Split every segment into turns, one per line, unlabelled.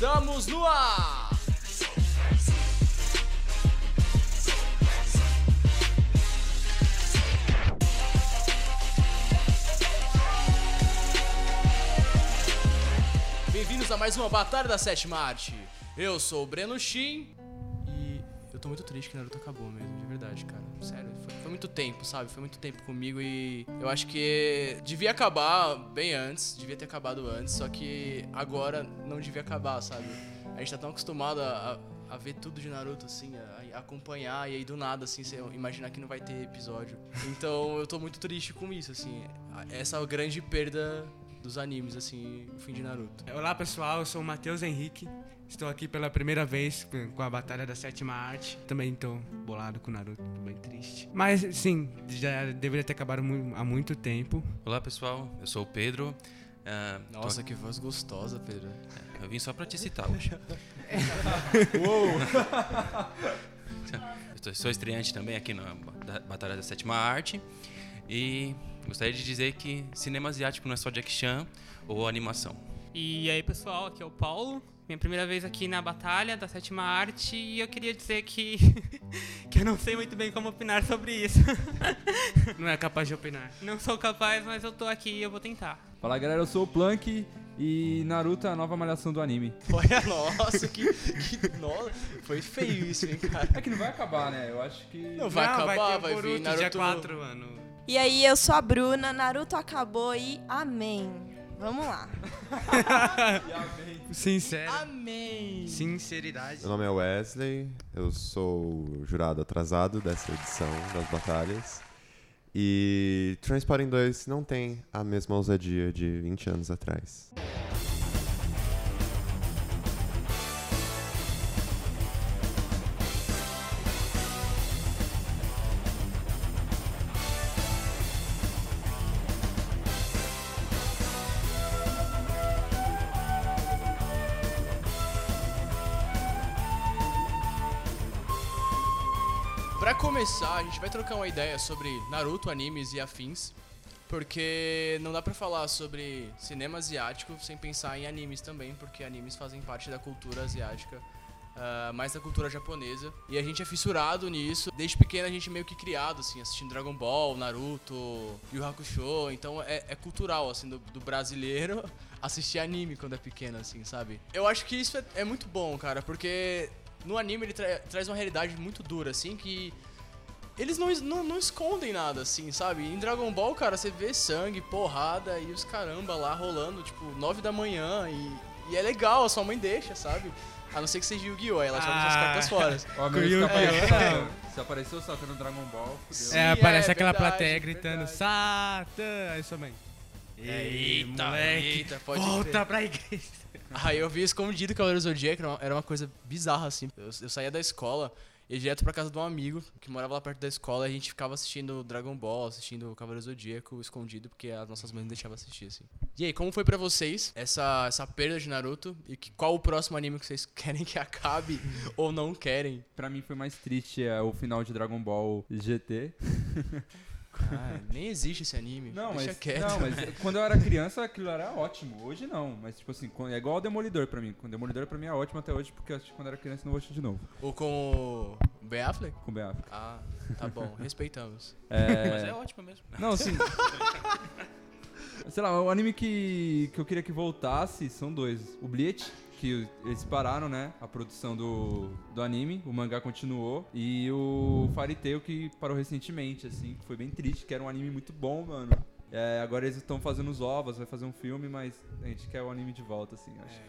Estamos no ar! Bem-vindos a mais uma Batalha da Sétima Arte. Eu sou o Breno Shin e eu tô muito triste que Naruto acabou mesmo, de verdade, cara. Foi, muito tempo, sabe? Foi muito tempo comigo e eu acho que devia acabar bem antes, devia ter acabado antes, só que agora não devia acabar, sabe? A gente tá tão acostumado a, a, a ver tudo de Naruto, assim, a, a acompanhar e aí do nada, assim, você imaginar que não vai ter episódio. Então eu tô muito triste com isso, assim, essa grande perda dos animes, assim, o fim de Naruto.
Olá pessoal, eu sou o Matheus Henrique. Estou aqui pela primeira vez com a Batalha da Sétima Arte. Também estou bolado com o Naruto, tô bem triste. Mas sim, já deveria ter acabado há muito tempo.
Olá pessoal, eu sou o Pedro. Tô
Nossa, que voz gostosa, Pedro.
aqui- eu vim só pra te citar hoje. Eu tô- sou estreante também aqui na Ba- Batalha da Sétima Arte. E gostaria de dizer que cinema asiático não é só Jack Chan ou animação.
E aí, pessoal, aqui é o Paulo. Minha primeira vez aqui na batalha da sétima arte e eu queria dizer que que eu não sei muito bem como opinar sobre isso.
Não é capaz de opinar.
Não sou capaz, mas eu tô aqui e eu vou tentar.
Fala galera, eu sou o Plank e Naruto é a nova malhação do anime.
Olha, nossa, que, que nossa, foi feio isso, hein, cara.
É que não vai acabar, né? Eu acho que.
Não vai
Não,
acabar,
ter o
vai,
Boruto
vir Naruto.
dia 4, mano.
E aí, eu sou a Bruna, Naruto acabou e amém. Vamos lá.
Sincero.
Amém.
Sinceridade.
Meu nome é Wesley, eu sou o jurado atrasado dessa edição das batalhas. E Transporting 2 não tem a mesma ousadia de 20 anos atrás.
Gente vai trocar uma ideia sobre Naruto, animes e afins. Porque não dá pra falar sobre cinema asiático sem pensar em animes também, porque animes fazem parte da cultura asiática, ah, mais da cultura japonesa. E a gente é fissurado nisso. Desde pequeno a gente é meio que criado, assim, assistindo Dragon Ball, Naruto, Yu Hakusho. Então é, é cultural, assim, do, do brasileiro assistir anime quando é pequeno, assim, sabe? Eu acho que isso é, é muito bom, cara, porque no anime ele tra- traz uma realidade muito dura, assim, que eles não, não, não escondem nada, assim, sabe? Em Dragon Ball, cara, você vê sangue, porrada e os caramba lá rolando, tipo, 9 da manhã e, e é legal, a sua mãe deixa, sabe? A não ser que seja Yu-Gi-Oh! ela joga suas
Ah.
cartas fora.
Ó, meu, se, apareceu, se apareceu saltando Dragon Ball, fudeu.
É,
Sim,
aparece
é
aquela
verdade,
plateia gritando
verdade.
Satã. Aí sua mãe. Ei, moleque.
eita, pode
volta
crer.
pra igreja.
Aí eu vi escondido Cavaleiro Zodíaco, era uma coisa bizarra, assim. Eu, eu saía da escola, ia direto pra casa de um amigo que morava lá perto da escola e a gente ficava assistindo Dragon Ball, assistindo Cavaleiro Zodíaco escondido, porque as nossas mães não deixavam assistir, assim. E aí, como foi pra vocês essa, essa perda de Naruto? E que, qual o próximo anime que vocês querem que acabe ou não querem?
Pra mim foi mais triste é, o final de Dragon Ball GT.
Ah, nem existe esse anime.
Não,
Deixa
mas,
quieto.
não, mas quando eu era criança aquilo era ótimo. Hoje não, mas tipo assim, é igual o Demolidor pra mim. O Demolidor pra mim é ótimo até hoje, porque eu assisti quando eu era criança não vou assistir de novo.
Ou com o Ben Affleck?
Com o Ben Affleck.
Ah, tá bom, respeitamos.
É...
Mas é ótimo mesmo.
Não, assim. Sei lá, o anime que, que eu queria que voltasse são dois. O Bleach, que eles pararam, né? A produção do, do anime, o mangá continuou. E o Fairy Tail, que parou recentemente, assim, foi bem triste, que era um anime muito bom, mano. É, agora eles estão fazendo os ovos, vai fazer um filme, mas a gente quer o anime de volta, assim, acho.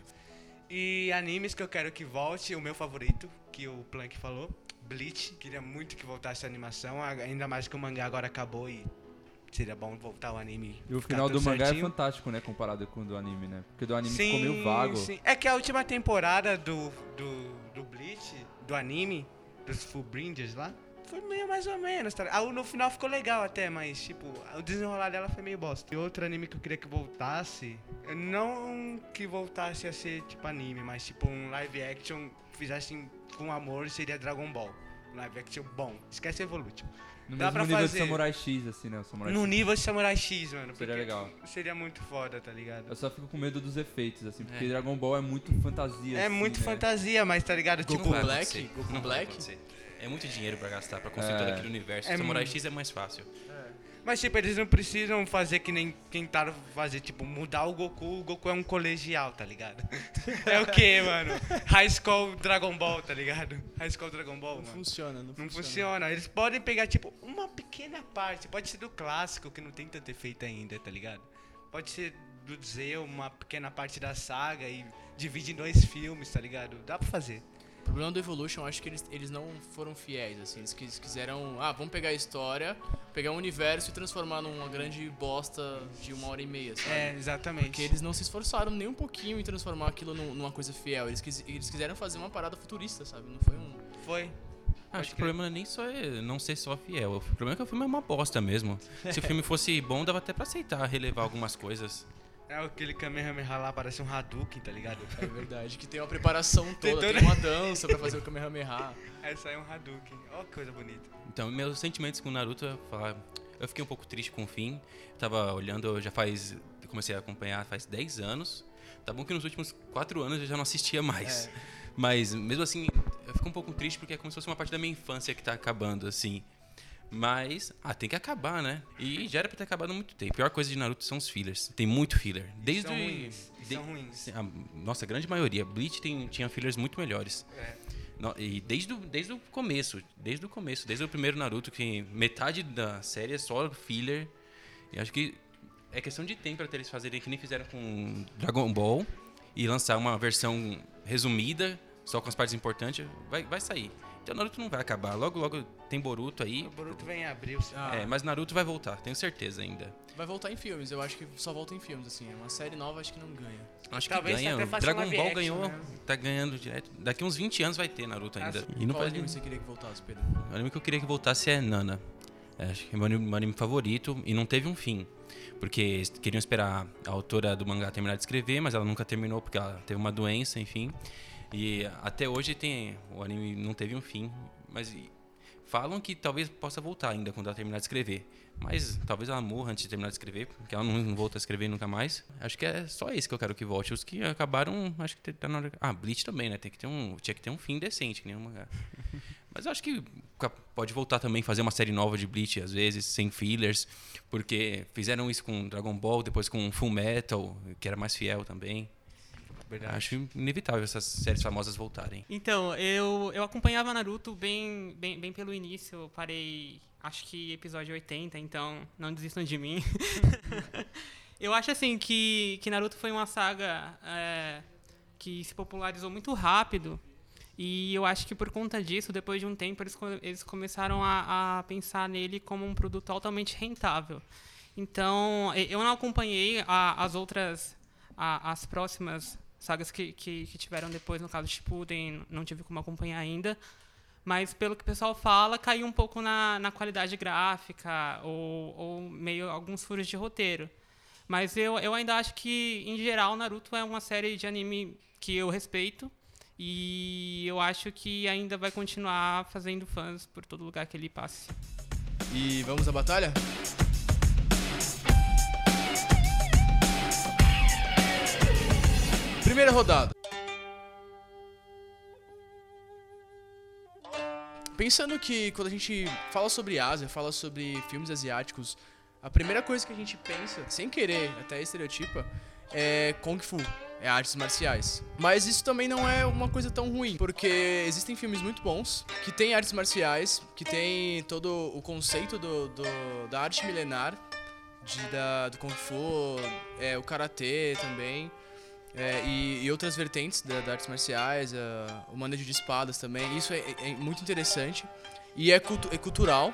E animes que eu quero que volte, o meu favorito, que o Plank falou, Bleach. Queria muito que voltasse a animação, ainda mais que o mangá agora acabou e seria bom voltar o anime.
E o final do mangá
certinho.
é fantástico, né? Comparado com o do anime, né? Porque do anime
sim,
ficou meio vago.
sim. É que a última temporada do, do, do Bleach, do anime, dos Fullbringers lá, foi meio mais ou menos. Tá? No final ficou legal até, mas tipo, o desenrolar dela foi meio bosta. E outro anime que eu queria que voltasse, não que voltasse a ser tipo anime, mas tipo um live action, fizessem com amor, seria Dragon Ball. Um live action bom. Esquece Evolution.
No
Dá
mesmo
pra
nível
fazer.
de Samurai X, assim, né? O Samurai
No
X.
nível de Samurai X, mano.
Seria legal.
Seria muito foda, tá ligado?
Eu só fico com medo dos efeitos, assim, porque
É.
Dragon Ball é muito fantasia.
É
assim,
muito
né?
fantasia, mas tá ligado?
Goku
Tipo,
Black? Goku Black?
É muito dinheiro pra gastar pra construir
É.
todo aquele universo.
É
Samurai
mu-
X é mais fácil.
Mas, tipo, eles não precisam fazer que nem tentaram fazer, tipo, mudar o Goku. O Goku é um colegial, tá ligado? É o quê, mano? High School Dragon Ball, tá ligado? High School Dragon Ball,
Não
mano.
funciona, não,
Não
funciona.
funciona. Eles podem pegar, tipo, uma pequena parte. Pode ser do clássico, que não tem tanto efeito ainda, tá ligado? Pode ser do Zeo, uma pequena parte da saga e divide em dois filmes, tá ligado? Dá pra fazer.
O problema do Evolution, eu acho que eles, eles não foram fiéis, assim. Eles quis- quiseram, ah, vamos pegar a história, pegar o universo e transformar numa grande bosta de uma hora e meia, sabe?
É, exatamente.
Porque eles não se esforçaram nem um pouquinho em transformar aquilo num- numa coisa fiel. Eles, quis- eles quiseram fazer uma parada futurista, sabe? Não foi um.
Foi.
Acho que o problema não é nem só é não ser só fiel. O problema é que o filme é uma bosta mesmo. Se o filme fosse bom, dava até pra aceitar relevar algumas coisas.
É aquele Kamehameha lá, parece um Hadouken, tá ligado?
É verdade, que tem uma preparação
Tem
toda, tem, uma dança pra fazer o Kamehameha.
Essa aí é um Hadouken. Ó que coisa bonita.
Então, meus sentimentos com o Naruto, eu, falar, eu fiquei um pouco triste com o fim. Tava olhando, já faz. Comecei a acompanhar faz 10 anos. Tá bom que nos últimos 4 anos eu já não assistia mais. Mas mesmo assim, eu fico um pouco triste porque é como se fosse uma parte da minha infância que tá acabando, assim. Mas, ah, tem que acabar, né? E já era pra ter acabado há muito tempo. A pior coisa de Naruto são os fillers. Tem muito filler. Desde
são ruins.
De-
são ruins.
a nossa grande maioria. Bleach tem, tinha fillers muito melhores.
É.
No- E desde o, desde o começo, desde o começo, desde o primeiro Naruto, que metade da série é só filler. E acho que é questão de tempo até eles fazerem que nem fizeram com Dragon Ball e lançar uma versão resumida, só com as partes importantes, vai, vai sair. Então Naruto não vai acabar. Logo, logo tem Boruto aí.
O Boruto vem em abril.
Ah,
É, mas Naruto vai voltar, tenho certeza ainda.
Vai voltar em filmes, eu acho que só volta em filmes, assim. Uma série nova acho que não ganha.
Acho que
Talvez
ganha.
até faça
Dragon Ball
action,
ganhou,
né?
tá ganhando direto. Daqui uns 20 anos vai ter Naruto ainda.
Ah,
e não
Qual
faz
anime você queria que voltasse, Pedro?
O anime que eu queria que voltasse é Nana. É, acho que é meu anime, meu anime favorito e não teve um fim. Porque queriam esperar a autora do mangá terminar de escrever, mas ela nunca terminou porque ela teve uma doença, enfim. E até hoje tem o anime não teve um fim, mas falam que talvez possa voltar ainda quando ela terminar de escrever. Mas talvez ela morra antes de terminar de escrever, porque ela não, não volta a escrever nunca mais. Acho que é só esse que eu quero que volte. Os que acabaram, acho que tá na hora. Ah, Bleach também, né? Tem que ter um, tinha que ter um fim decente, que nem um mangá. Mas eu acho que pode voltar também, fazer uma série nova de Bleach, às vezes, sem fillers, porque fizeram isso com Dragon Ball, depois com Full Metal, que era mais fiel também. Acho inevitável essas séries famosas voltarem.
Então, eu, eu acompanhava Naruto bem, bem, bem pelo início. Eu parei, acho que episódio 80, então não desistam de mim. eu acho assim que, que Naruto foi uma saga é, que se popularizou muito rápido. E eu acho que por conta disso, depois de um tempo, eles, eles começaram a, a pensar nele como um produto altamente rentável. Então, eu não acompanhei a- as outras, a- as próximas sagas que, que, que tiveram depois, no caso Shippuden, não tive como acompanhar ainda. Mas pelo que o pessoal fala, caiu um pouco na, na qualidade gráfica ou, ou meio alguns furos de roteiro. Mas eu, eu ainda acho que, em geral, Naruto é uma série de anime que eu respeito. E eu acho que ainda vai continuar fazendo fãs por todo lugar que ele passe.
E vamos à batalha? Primeira rodada. Pensando que quando a gente fala sobre Ásia, fala sobre filmes asiáticos, a primeira coisa que a gente pensa, sem querer, até estereotipa, é Kung Fu, é artes marciais. Mas isso também não é uma coisa tão ruim, porque existem filmes muito bons que têm artes marciais, que tem todo o conceito do, do- da arte milenar, de, da, do Kung Fu, é, o Karatê também. É, e, e outras vertentes da, da artes marciais, a- o manejo de espadas também. Isso é, é- é muito interessante e é, cultu- é cultural.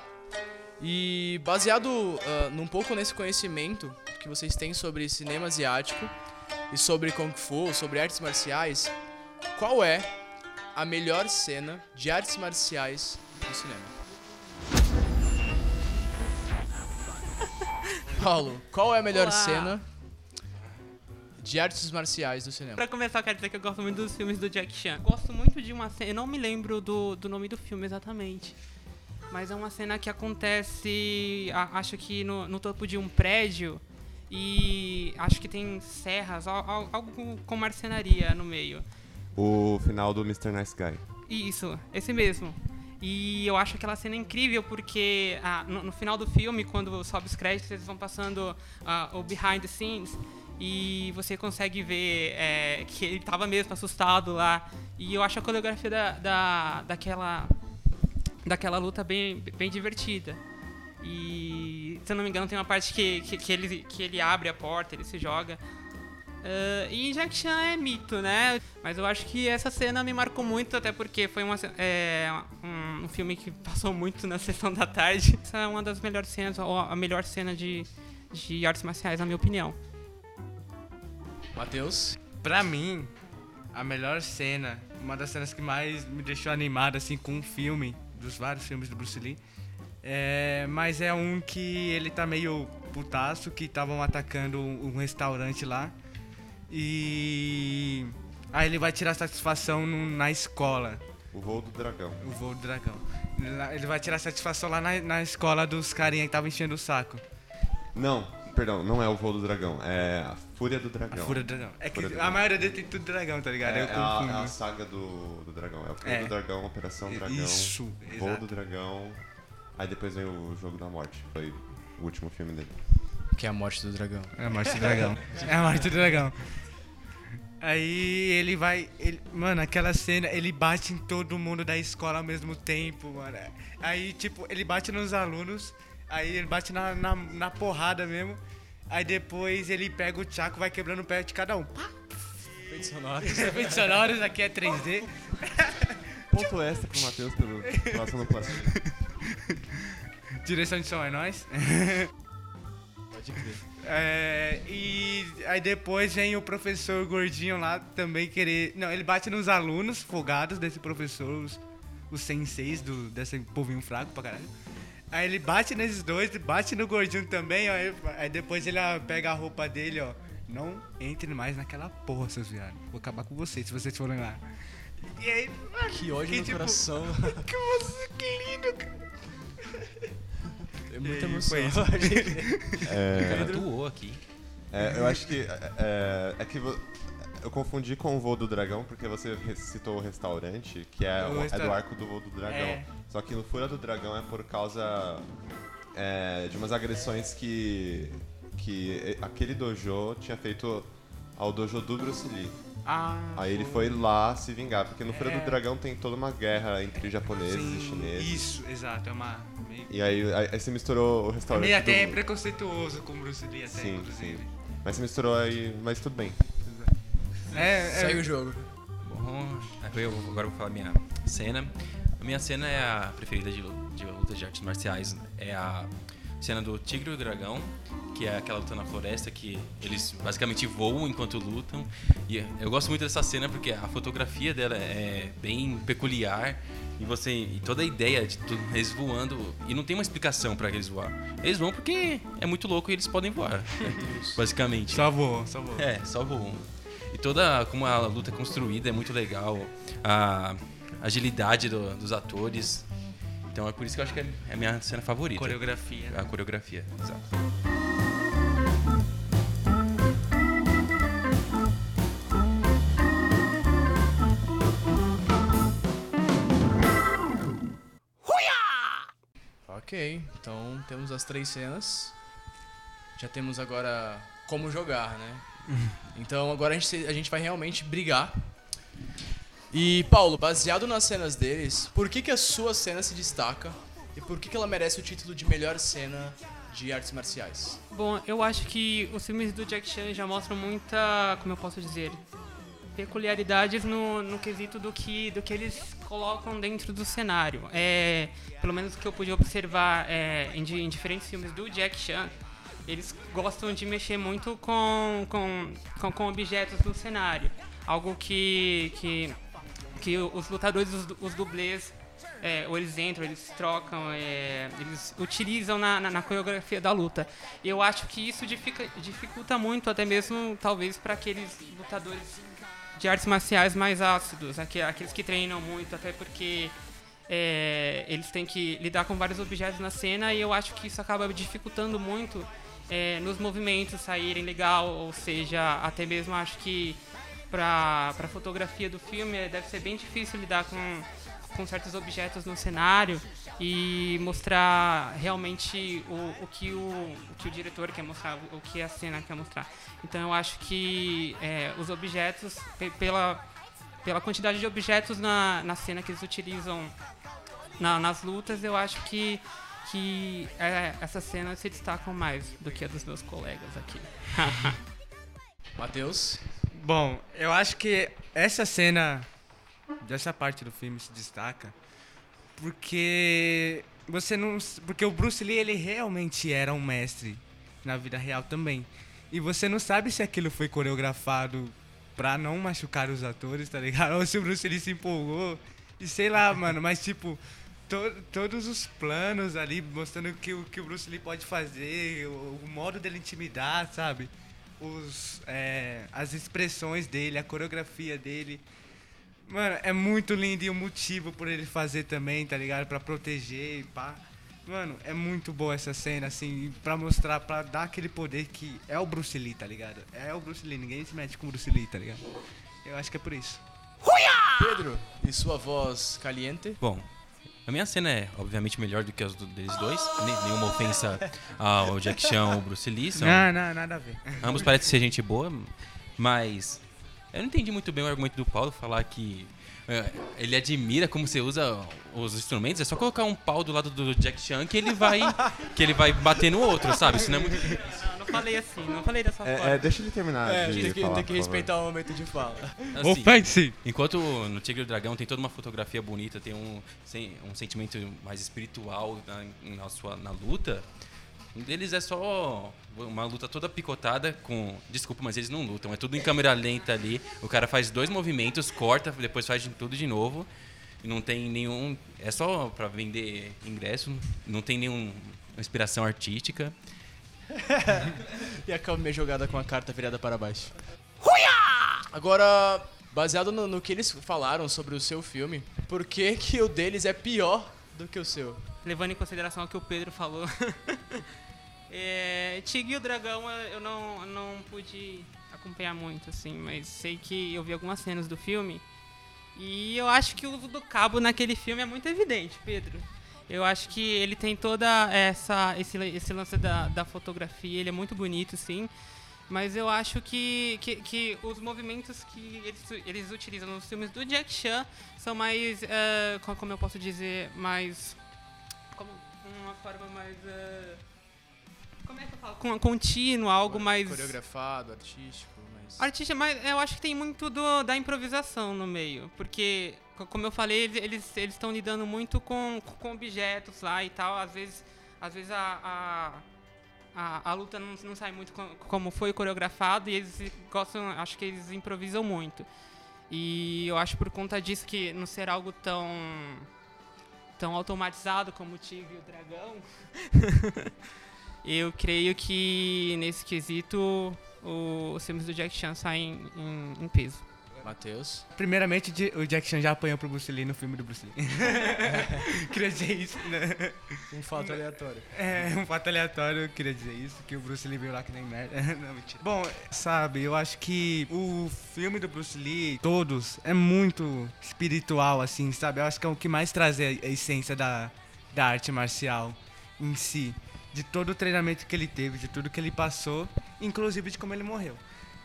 E baseado ah, num pouco nesse conhecimento que vocês têm sobre cinema asiático e sobre Kung Fu, sobre artes marciais, qual é a melhor cena de artes marciais do cinema? Paulo, qual é a melhor
Olá.
cena de artes marciais do cinema?
Pra começar, eu quero dizer que eu gosto muito dos filmes do Jack Chan. Gosto muito de uma cena. Eu não me lembro do, do nome do filme exatamente. mas é uma cena que acontece, a- acho que no, no topo de um prédio e acho que tem serras, al- al- algo com marcenaria no meio.
O final do Mr. Nice Guy.
Isso, esse mesmo. E eu acho aquela cena incrível porque ah, no, no final do filme, quando sobe os créditos, eles vão passando ah, o behind the scenes e você consegue ver é, que ele tava mesmo assustado lá. E eu acho a coreografia da, da, daquela, daquela luta bem, bem divertida. E se eu não me engano, tem uma parte que, que, que ele, que ele abre a porta, ele se joga. Ah, e Jack Chan é mito, né? Mas eu acho que essa cena me marcou muito, até porque foi uma, é, um, um filme que passou muito na sessão da tarde. Essa é uma das melhores cenas, ou a melhor cena de, de artes marciais, na minha opinião.
Matheus?
Pra mim, a melhor cena, uma das cenas que mais me deixou animado assim com um filme, dos vários filmes do Bruce Lee, é, mas é um que ele tá meio putaço, que estavam atacando um, restaurante lá. E aí ele vai tirar satisfação no- na escola,
O voo do dragão.
o voo do dragão. Ele vai tirar satisfação lá na, na escola dos carinha que estavam enchendo o saco.
Não, perdão, não é o voo do dragão. É a Fúria do
A
Dragão.
fúria do dragão. É que
Fúria
a
dragão.
maioria dele tem tudo dragão, tá ligado?
É,
Eu
é a, é a saga do, do dragão. É o Fúria
É.
do Dragão, Operação Dragão.
Isso,
Voo
exato.
do Dragão. Aí depois vem o Jogo da Morte. Foi o último filme dele.
Que é a morte do dragão.
É a morte do dragão. é a morte do dragão. Aí ele vai. ele- mano, aquela cena, ele bate em todo mundo da escola ao mesmo tempo, mano. Aí, tipo, ele bate nos alunos, aí ele bate na, na, na porrada mesmo. Aí depois ele pega o Chaco vai quebrando o pé de cada um. Pá!
Efeitos sonoros.
Efeitos sonoros, aqui é 3D.
Ponto extra pro Matheus pelo pela sonoplastia.
Direção de som é nós.
Pode crer.
É, e aí depois vem o professor gordinho lá também querer. Não, ele bate nos alunos folgados desse professor, os, os senseis do, desse povinho fraco pra caralho. Aí ele bate nesses dois, bate no gordinho também, ó, aí, aí depois ele ó, pega a roupa dele, ó. Não entre mais naquela porra, seus viados. Vou acabar com vocês se vocês forem lá. E aí, mano,
Que ódio
que
no
tipo-
coração.
que você, que lindo, cara.
É muita emoção.
foi isso.
O cara
É,
atuou aqui.
é, eu acho que. É, é que eu confundi com o voo do dragão porque você citou o restaurante, que é,
O
é do arco do voo do dragão.
É.
Só que no Fúria do Dragão é por causa é, de umas agressões que, que aquele dojo tinha feito ao dojo do Bruce Lee.
Ah,
Aí ele foi lá se vingar, porque no
É.
do Dragão tem toda uma guerra entre japoneses
sim,
e chineses.
Isso, exato. É uma. Meio,
E aí, aí, aí você misturou o restaurante.
meio até
do...
preconceituoso com o Bruce Lee, até,
Sim,
inclusive.
sim. Mas você misturou aí, mas tudo bem.
É, é,
Segue o jogo.
Bom, eu agora vou falar minha cena. A minha cena é a preferida de, de lutas de artes marciais. É a cena do Tigre e o Dragão, que é aquela luta na floresta que eles basicamente voam enquanto lutam. E eu gosto muito dessa cena porque a fotografia dela é bem peculiar. E você e toda a ideia de tu- eles voando e não tem uma explicação para eles voar. Eles vão porque é muito louco e eles podem voar, basicamente.
Só voou, só voou.
É, só voam. E toda como a luta é construída é muito legal. A agilidade do- dos atores. Então é por isso que eu acho que é é a minha cena favorita.
Coreografia.
A coreografia, exato.
Ok, então temos as três cenas. Já temos agora como jogar, né? Então agora a gente, a gente vai realmente brigar. E Paulo, baseado nas cenas deles, por que, que a sua cena se destaca e por que, que ela merece o título de melhor cena de artes marciais?
Bom, eu acho que os filmes do Jack Chan já mostram muita, como eu posso dizer, peculiaridades no, no quesito do que, do que eles colocam dentro do cenário. É, pelo menos o que eu pude observar é, em, em diferentes filmes do Jack Chan, eles gostam de mexer muito com, com, com, com objetos do cenário. Algo que, que, que os lutadores, os, os dublês, é, ou eles entram, eles trocam, é, eles utilizam na, na, na coreografia da luta. E eu acho que isso dificulta muito, até mesmo talvez para aqueles lutadores de artes marciais mais ácidos, aque- aqueles que treinam muito, até porque é, eles têm que lidar com vários objetos na cena e eu acho que isso acaba dificultando muito é, nos movimentos saírem legal, ou seja, até mesmo acho que para a fotografia do filme é, deve ser bem difícil lidar com, com certos objetos no cenário e mostrar realmente o, o, que, o, o que o diretor quer mostrar, o que a cena quer mostrar. Então eu acho que é, os objetos, pela, pela quantidade de objetos na, na cena que eles utilizam na, nas lutas, eu acho que, que é, essas cenas se destacam mais do que a dos meus colegas aqui.
Matheus?
Bom, eu acho que essa cena dessa parte do filme se destaca porque você não, porque o Bruce Lee ele realmente era um mestre na vida real também. E você não sabe se aquilo foi coreografado pra não machucar os atores, tá ligado? Ou se o Bruce Lee se empolgou. E sei lá, mano, mas tipo, to, todos os planos ali mostrando que o que o Bruce Lee pode fazer, o, o modo dele intimidar, sabe? Os, é, as expressões dele, a coreografia dele. Mano, é muito lindo e o motivo por ele fazer também, tá ligado? Pra proteger e pá. Mano, é muito boa essa cena, assim, pra mostrar, pra dar aquele poder que é o Bruce Lee, tá ligado? É o Bruce Lee, ninguém se mete com o Bruce Lee, tá ligado? Eu acho que é por isso.
Pedro, e sua voz caliente?
Bom, a minha cena é, obviamente, melhor do que as do, deles dois. Nenhuma ofensa ao Jack Chan ou Bruce Lee. São,
não, não, nada a ver.
Ambos parecem ser gente boa, mas eu não entendi muito bem o argumento do Paulo falar que ele admira como você usa os instrumentos. É só colocar um pau do lado do Jack Chan que ele vai que ele vai bater no outro, sabe? Isso não é muito
Não, não falei assim, não falei dessa
É,
forma.
é, deixa ele terminar
É,
de
tem que,
falar,
tem que
favor.
respeitar o momento de fala.
assim,
Ofense!
Enquanto no Tigre e o Dragão tem toda uma fotografia bonita, tem um, um sentimento mais espiritual na, na sua, na luta, um deles é só uma luta toda picotada com. Desculpa, mas eles não lutam. É tudo em câmera lenta ali. O cara faz dois movimentos, corta, depois faz tudo de novo. E não tem nenhum. É só pra vender ingresso, não tem nenhuma inspiração artística.
E a Calma jogada com a carta virada para baixo. Agora, baseado no, no que eles falaram sobre o seu filme, por que, que o deles é pior do que o seu?
Levando em consideração o que o Pedro falou. é, Tigre e o Dragão eu não, não pude acompanhar muito, assim, mas sei que eu vi algumas cenas do filme. E eu acho que o uso do cabo naquele filme é muito evidente, Pedro. Eu acho que ele tem toda essa esse, esse lance da, da fotografia, ele é muito bonito, sim. Mas eu acho que, que, que os movimentos que eles, eles utilizam nos filmes do Jack Chan são mais, co- como eu posso dizer, mais como uma forma mais eh, como é que eu falo? Com, contínua, algo mais
Coreografado, artístico, mas...
Artista, mas eu acho que tem muito do, da improvisação no meio. Porque, co- como eu falei, eles- estão lidando muito com, com objetos lá e tal. Às vezes, às vezes a, a, a, a luta não, não sai muito co- como foi coreografado e eles gostam, acho que eles improvisam muito. E eu acho por conta disso que não ser algo tão tão automatizado como o Tigre e o Dragão, eu creio que nesse quesito o- os filmes do Jack Chan saem em, em peso.
Matheus.
Primeiramente, o Jack Chan já apanhou pro Bruce Lee no filme do Bruce Lee. queria dizer isso, né?
Um fato aleatório.
É, um fato aleatório, eu queria dizer isso, que o Bruce Lee veio lá que nem merda. Não, mentira. Bom, sabe, eu acho que o filme do Bruce Lee, todos, é muito espiritual, assim, sabe? Eu acho que é o que mais traz a a essência da, da arte marcial em si. De todo o treinamento que ele teve, de tudo que ele passou, inclusive de como ele morreu.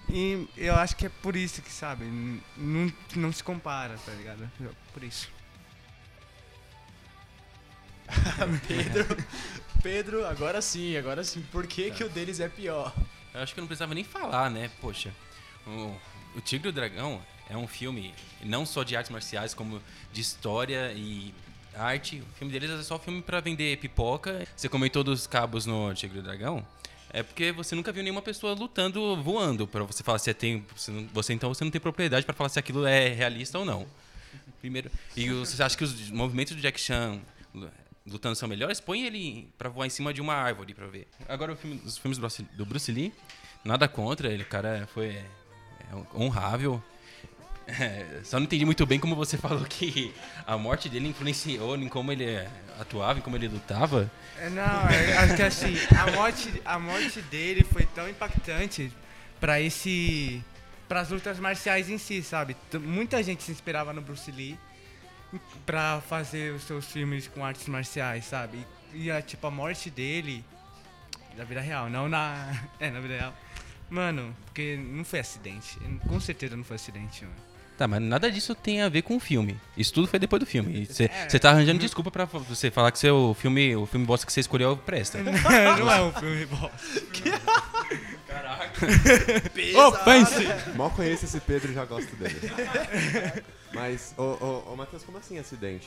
E eu acho que é por isso que, sabe, não, não se compara, tá ligado? Por isso.
Pedro. Pedro, agora sim, agora sim. Por que, que o deles é pior?
Eu acho que eu não precisava nem falar, né? Poxa, o, o Tigre e o Dragão é um filme não só de artes marciais, como de história e arte. O filme deles é só filme pra vender pipoca. Você comentou dos cabos no Tigre e o Dragão. É porque você nunca viu nenhuma pessoa lutando voando para você falar se é tem, você, então você não tem propriedade para falar se aquilo é realista ou não. Primeiro, e você acha que os movimentos do Jack Chan lu- lutando são melhores? Põe ele pra voar em cima de uma árvore pra ver. Agora filme- os filmes do Bruce, do Lee, nada contra, ele cara foi é, honrável. É, só não entendi muito bem como você falou que a morte dele influenciou em como ele é, atuava, em como ele lutava.
É, Não, é, acho que assim, a morte, a morte dele foi tão impactante pra esse. pras lutas marciais em si, sabe? Muita gente se inspirava no Bruce Lee pra fazer os seus filmes com artes marciais, sabe? E, a, tipo, a morte dele. Da vida real, não na. É, na vida real. Mano, porque não foi acidente. Com certeza não foi acidente, mano.
Tá, mas nada disso tem a ver com o filme. Isso tudo foi depois do filme. Você
É.
tá arranjando desculpa pra você falar que seu filme, o filme bosta que você escolheu presta.
não é um filme bosta.
Ofense!
Mal conheço esse Pedro e já gosto dele. Mas, ô, ô, ô Matheus, como assim acidente?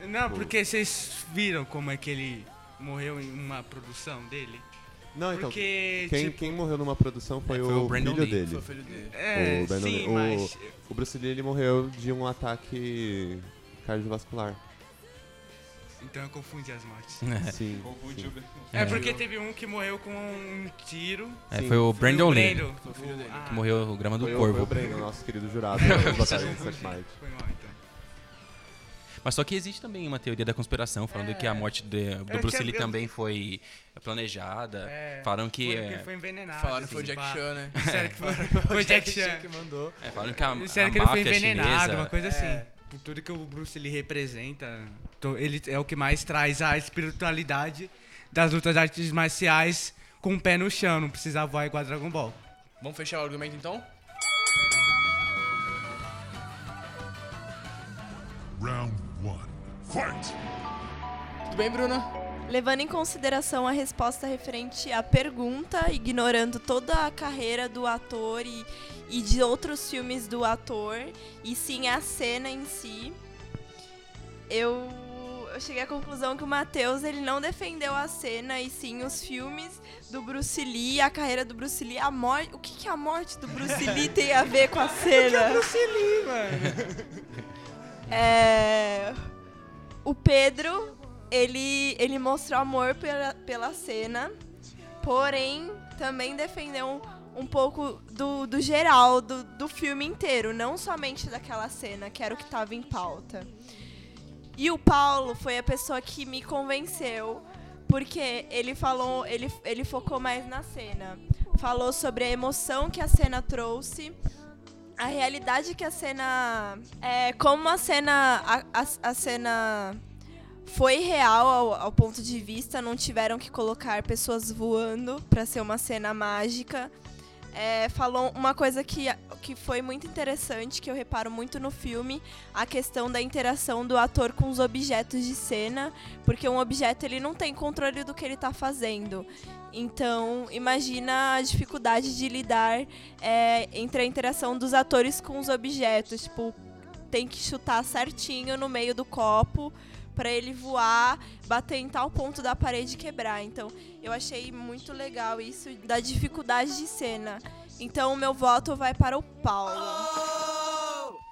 Não, porque vocês viram como é que ele morreu em uma produção dele?
Não, então,
Porque,
quem,
tipo,
quem morreu numa produção foi,
É, foi
o,
o Brandon
filho
Lee.
dele.
Foi o filho dele.
é,
o Brandon
sim,
Lee- o-
mas...
O Bruce Lee ele morreu de um ataque cardiovascular.
Então eu confundi as mortes.
É,
Sim.
Confundiu
sim.
bem.
É,
É.
porque teve um que morreu com um tiro.
É, foi o Brandon
Foi o
Lee.
Foi o.
Ah,
que morreu gramando
Foi,
do
o- foi o
corvo.
Brandon, nosso querido jurado
confundi. Foi mal, então.
Mas só que existe também uma teoria da conspiração falando que a morte de- do
Eu
Bruce
tinha-
Lee
eu-
também foi planejada.
É,
Falaram que,
foi,
é,
foi envenenado.
Falaram que foi o
assim,
Jack
pá.
Chan, né?
Disseram que foi, foi o Jack Chan.
que mandou.
é, falaram que a, a
Disseram que ele foi
máfia
envenenado,
chinesa...
uma coisa assim.
É.
Por tudo que o Bruce Lee representa, ele é o que mais traz a espiritualidade das lutas artes marciais com o pé no chão, não precisa voar igual a Dragon Ball.
Vamos fechar o argumento então?
Round. Fight!
Tudo bem, Bruna?
Levando em consideração a resposta referente à pergunta, ignorando toda a carreira do ator e, e de outros filmes do ator, e sim a cena em si, eu, eu cheguei à conclusão que o Matheus ele não defendeu a cena e sim os filmes do Bruce Lee, a carreira do Bruce Lee, a morte. O que, que a morte do Bruce Lee tem a ver com a cena?
Bruce Lee, mano.
É, o Pedro, ele, ele mostrou amor pela, pela cena, porém também defendeu um, um pouco do, do geral, do, do filme inteiro, não somente daquela cena, que era o que estava em pauta. E o Paulo foi a pessoa que me convenceu, porque ele falou, ele, ele focou mais na cena. Falou sobre a emoção que a cena trouxe, a realidade que a cena. É, como a cena. A, a, a cena foi real ao, ao ponto de vista, não tiveram que colocar pessoas voando pra ser uma cena mágica. É, falou uma coisa que, que foi muito interessante, que eu reparo muito no filme, a questão da interação do ator com os objetos de cena, porque um objeto ele não tem controle do que ele tá fazendo. Então, imagina a dificuldade de lidar é, entre a interação dos atores com os objetos. Tipo, tem que chutar certinho no meio do copo para ele voar, bater em tal ponto da parede e quebrar. Então, eu achei muito legal isso da dificuldade de cena. Então, o meu voto vai para o Paulo.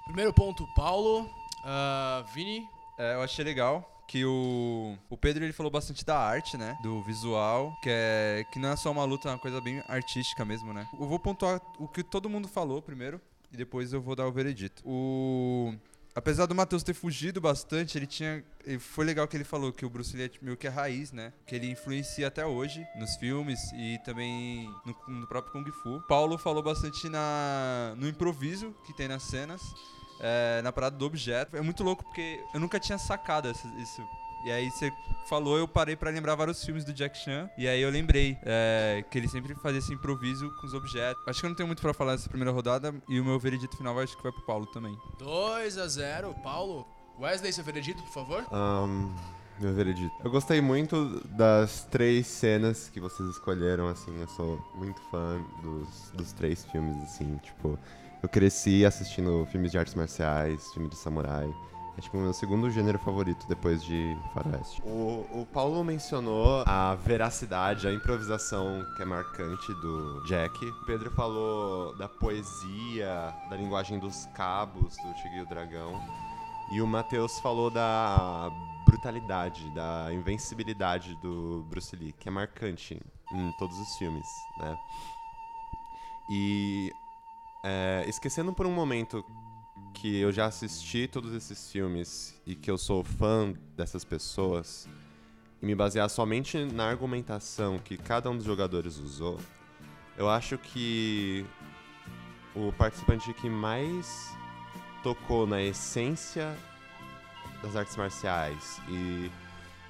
Primeiro ponto, Paulo. Ah, Vini.
É, eu achei legal que o, o Pedro ele falou bastante da arte, né? Do visual, que é que não é só uma luta, é uma coisa bem artística mesmo, né? Eu vou pontuar o que todo mundo falou primeiro e depois eu vou dar o veredito. O apesar do Matheus ter fugido bastante, ele tinha foi legal que ele falou que o Bruce Lee é meio que a raiz, né? Que ele influencia até hoje nos filmes e também no, no próprio Kung Fu. Paulo falou bastante na no improviso que tem nas cenas é, na parada do objeto. É muito louco porque eu nunca tinha sacado essa- isso. E aí você falou, eu parei pra lembrar vários filmes do Jack Chan. E aí eu lembrei é, que ele sempre fazia esse improviso com os objetos. Acho que eu não tenho muito pra falar nessa primeira rodada. E o meu veredito final acho que vai pro Paulo também.
2 a 0 Paulo. Wesley, seu veredito, por favor.
Ahn, meu veredito. Eu gostei muito das três cenas que vocês escolheram, assim, eu sou muito fã dos, dos três filmes, assim, tipo, eu cresci assistindo filmes de artes marciais, filme de samurai. É tipo o meu segundo gênero favorito depois de Faroeste. O, o Paulo mencionou a veracidade, a improvisação que é marcante do Jack. O Pedro falou da poesia, da linguagem dos cabos do Tigre e o Dragão. E o Matheus falou da brutalidade, da invencibilidade do Bruce Lee, que é marcante em todos os filmes, né? E é, esquecendo por um momento que eu já assisti todos esses filmes e que eu sou fã dessas pessoas e me basear somente na argumentação que cada um dos jogadores usou, eu acho que o participante que mais tocou na essência das artes marciais e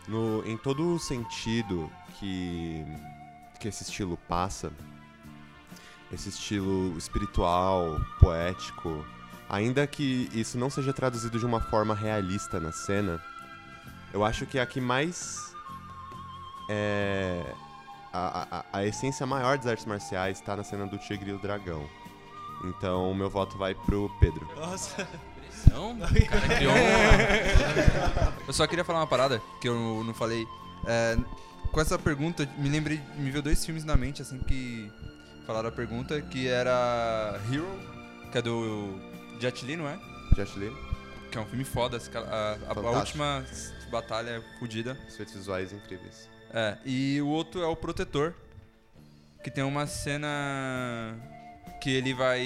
no, em todo o sentido que, que esse estilo passa, esse estilo espiritual, poético, ainda que isso não seja traduzido de uma forma realista na cena, eu acho que a que mais é, a, a, a essência maior das artes marciais está na cena do Tigre e o Dragão. Então, meu voto vai pro Pedro.
Nossa.
Não, o cara criou um...
Eu só queria falar uma parada que eu não falei. É, com essa pergunta, me lembrei, me veio dois filmes na mente, assim, que falaram a pergunta, que era Hero, que é do Jet Li, não é?
Jet Li,
Que é um filme foda, a, a- a última batalha é fodida.
efeitos visuais incríveis.
É, e o outro é o Protetor, que tem uma cena que ele vai.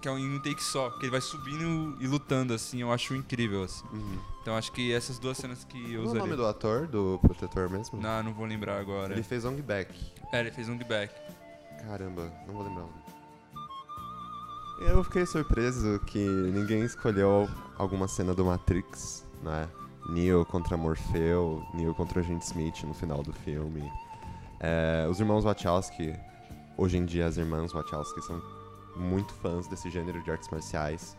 que é um um take só, que ele vai subindo e lutando, assim, eu acho incrível, assim.
Uhum.
Então acho que essas duas cenas que eu
Qual é o nome do ator, do protetor mesmo?
Não, não vou lembrar agora.
Ele fez Ong Back.
É, ele fez um back.
Caramba, não vou lembrar. o nome. Eu fiquei surpreso que ninguém escolheu alguma cena do Matrix, né? Neo contra Morpheu, Neo contra Agente Smith no final do filme. É, os irmãos Wachowski, hoje em dia as irmãs Wachowski são muito fãs desse gênero de artes marciais.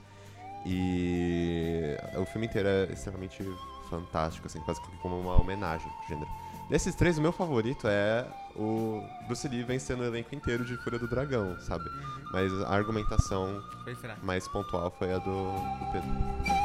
E o filme inteiro é extremamente fantástico, assim, quase como uma homenagem pro gênero. Desses três, o meu favorito é o Bruce Lee vencendo o elenco inteiro de Fúria do Dragão, sabe? Mas a argumentação mais pontual foi a do, do Pedro.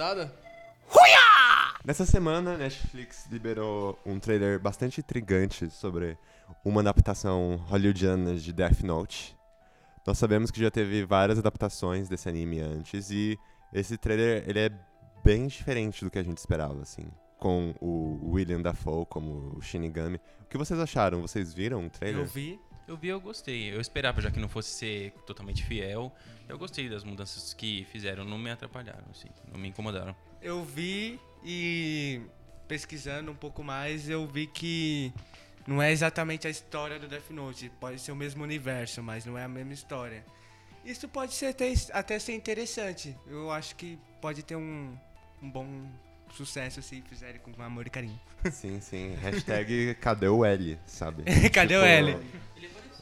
Rodada?
Nessa semana, a Netflix liberou um trailer bastante intrigante sobre uma adaptação hollywoodiana de Death Note. Nós sabemos que já teve várias adaptações desse anime antes e esse trailer ele é bem diferente do que a gente esperava, assim. Com o William Dafoe como o Shinigami. O que vocês acharam? Vocês viram o trailer?
Eu vi.
Eu vi, eu gostei. Eu esperava, já que não fosse ser totalmente fiel. Eu gostei das mudanças que fizeram. Não me atrapalharam, assim. Não me incomodaram.
Eu vi e pesquisando um pouco mais, eu vi que não é exatamente a história do Death Note. Pode ser o mesmo universo, mas não é a mesma história. Isso pode ser até, até ser interessante. Eu acho que pode ter um, um bom sucesso se fizerem com amor e carinho.
Sim, sim. Hashtag cadê o L, sabe?
Cadê o
Tipo,
L?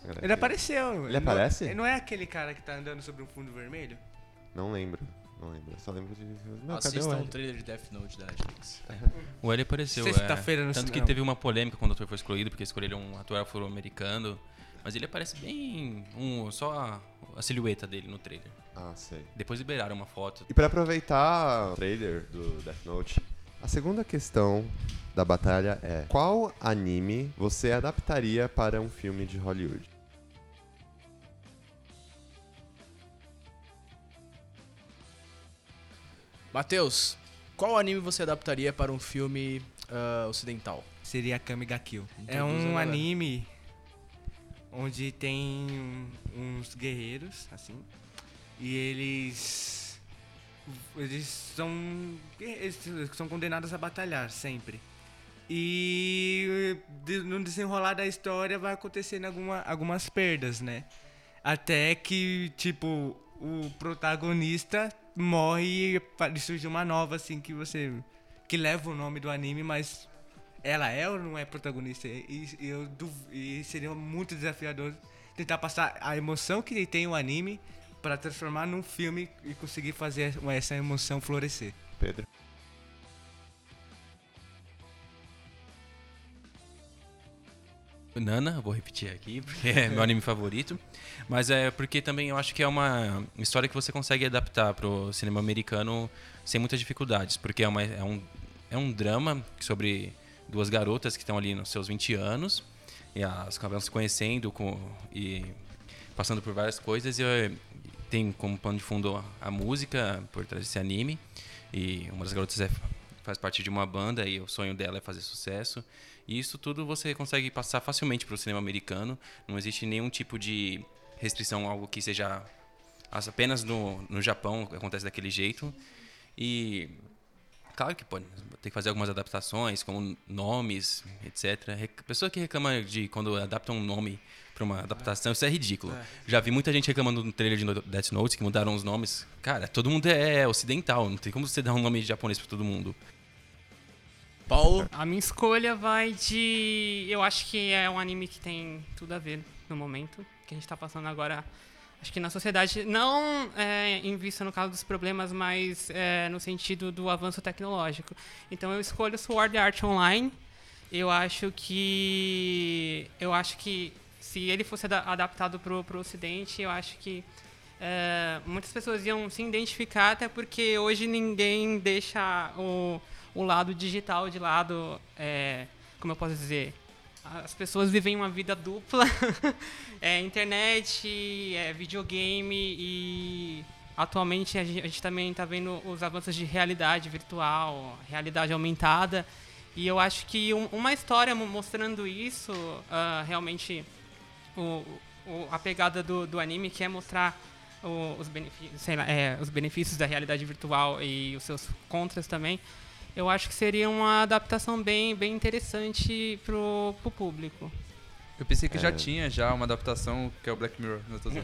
era-
Ele apareceu.
Ele aparece?
Não, não é aquele cara que tá andando sobre um fundo vermelho?
Não lembro. Não lembro. Eu só lembro de. Não, o
Assistam o
L?
trailer de Death Note da Netflix.
O L apareceu.
Sexta-feira
é,
no
Tanto que teve uma polêmica quando o ator foi escolhido, porque escolheram um ator afro-americano. Mas ele aparece bem. Um, só a, a silhueta dele no trailer.
Ah, sei.
Depois liberaram uma foto.
E pra aproveitar o trailer do Death Note, a segunda questão da batalha é: qual anime você adaptaria para um filme de Hollywood?
Matheus, qual anime você adaptaria para um filme ah, ocidental?
Seria Kami ga Kill. É um
galera.
anime onde tem um- uns guerreiros, assim, e eles eles são eles são condenados a batalhar sempre. E no desenrolar da história vai acontecendo alguma, algumas perdas, né? Até que, tipo, o protagonista morre e surge uma nova, assim, que você. que leva o nome do anime, mas ela é ou não é protagonista? E, e eu duv- e seria muito desafiador tentar passar a emoção que tem o anime para transformar num filme e conseguir fazer essa emoção florescer.
Pedro?
Nana, vou repetir aqui, porque é meu anime favorito. Mas é porque também eu acho que é uma história que você consegue adaptar pro cinema americano sem muitas dificuldades. Porque é, uma, é, um, é um drama sobre duas garotas que estão ali nos seus 20 anos. E elas acabam se conhecendo com, e passando por várias coisas. E eh, tem como pano de fundo a música por trás desse anime. E uma das garotas é, faz parte de uma banda e o sonho dela é fazer sucesso. E isso tudo você consegue passar facilmente para o cinema americano. Não existe nenhum tipo de restrição, algo que seja apenas no, no Japão acontece daquele jeito. E claro que pode ter que fazer algumas adaptações, como nomes, etc. Pessoa que reclama de quando adaptam um nome para uma adaptação, isso é ridículo. Já vi muita gente reclamando no trailer de No- Death Note que mudaram os nomes. Cara, todo mundo é ocidental, não tem como você dar um nome japonês para todo mundo.
Paulo,
A minha escolha vai de. Eu acho que é um anime que tem tudo a ver no momento que a gente tá passando agora. Acho que na sociedade, não é, em vista no caso dos problemas, mas é, no sentido do avanço tecnológico. Então eu escolho Sword Art Online. Eu acho que. Eu acho que se ele fosse ada- adaptado pro, pro ocidente, eu acho que é, muitas pessoas iam se identificar, até porque hoje ninguém deixa o, o lado digital de lado, é, como eu posso dizer, as pessoas vivem uma vida dupla, é internet, é videogame e atualmente a gente, a gente também está vendo os avanços de realidade virtual, realidade aumentada. E eu acho que um- uma história mo- mostrando isso ah, realmente o, o- a pegada do, do anime que é mostrar o- os, benefícios, lá, é, os benefícios da realidade virtual e os seus contras também, eu acho que seria uma adaptação bem, bem interessante pro, pro público.
Eu pensei que já
É.
tinha já uma adaptação que é o Black Mirror. Não tô.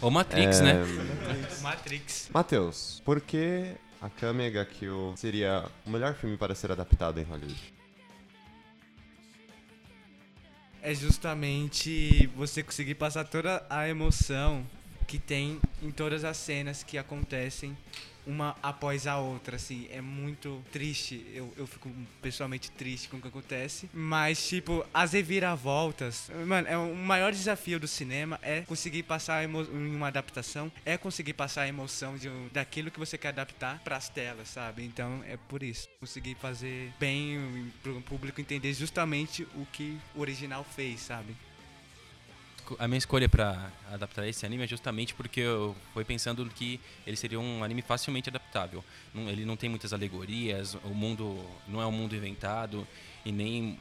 Ou Matrix,
É,
né?
Matrix.
Matheus, por que a Kame ga Kill seria o melhor filme para ser adaptado em Hollywood?
É justamente você conseguir passar toda a emoção que tem em todas as cenas que acontecem uma após a outra, assim, é muito triste, eu, eu fico pessoalmente triste com o que acontece, mas, tipo, as reviravoltas, mano, é o maior desafio do cinema é conseguir passar em uma adaptação, é conseguir passar a emoção de, daquilo que você quer adaptar pras telas, sabe, então é por isso, conseguir fazer bem pro público entender justamente o que o original fez, sabe.
A minha escolha pra adaptar esse anime é justamente porque eu fui pensando que ele seria um anime facilmente adaptável. Não- Ele não tem muitas alegorias, o mundo não é um mundo inventado e nem,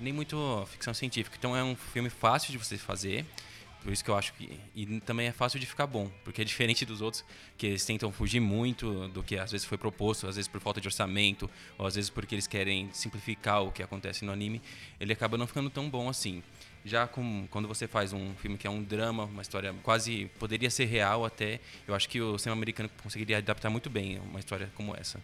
nem muito ficção científica. Então é um filme fácil de você fazer. Por isso que eu acho que. E também é fácil de ficar bom. Porque é diferente dos outros, que eles tentam fugir muito do que às vezes foi proposto, às vezes por falta de orçamento, ou às vezes porque eles querem simplificar o que acontece no anime. Ele acaba não ficando tão bom assim. Já com, quando você faz um filme que é um drama, uma história quase. poderia ser real até, eu acho que o cinema americano conseguiria adaptar muito bem uma história como essa.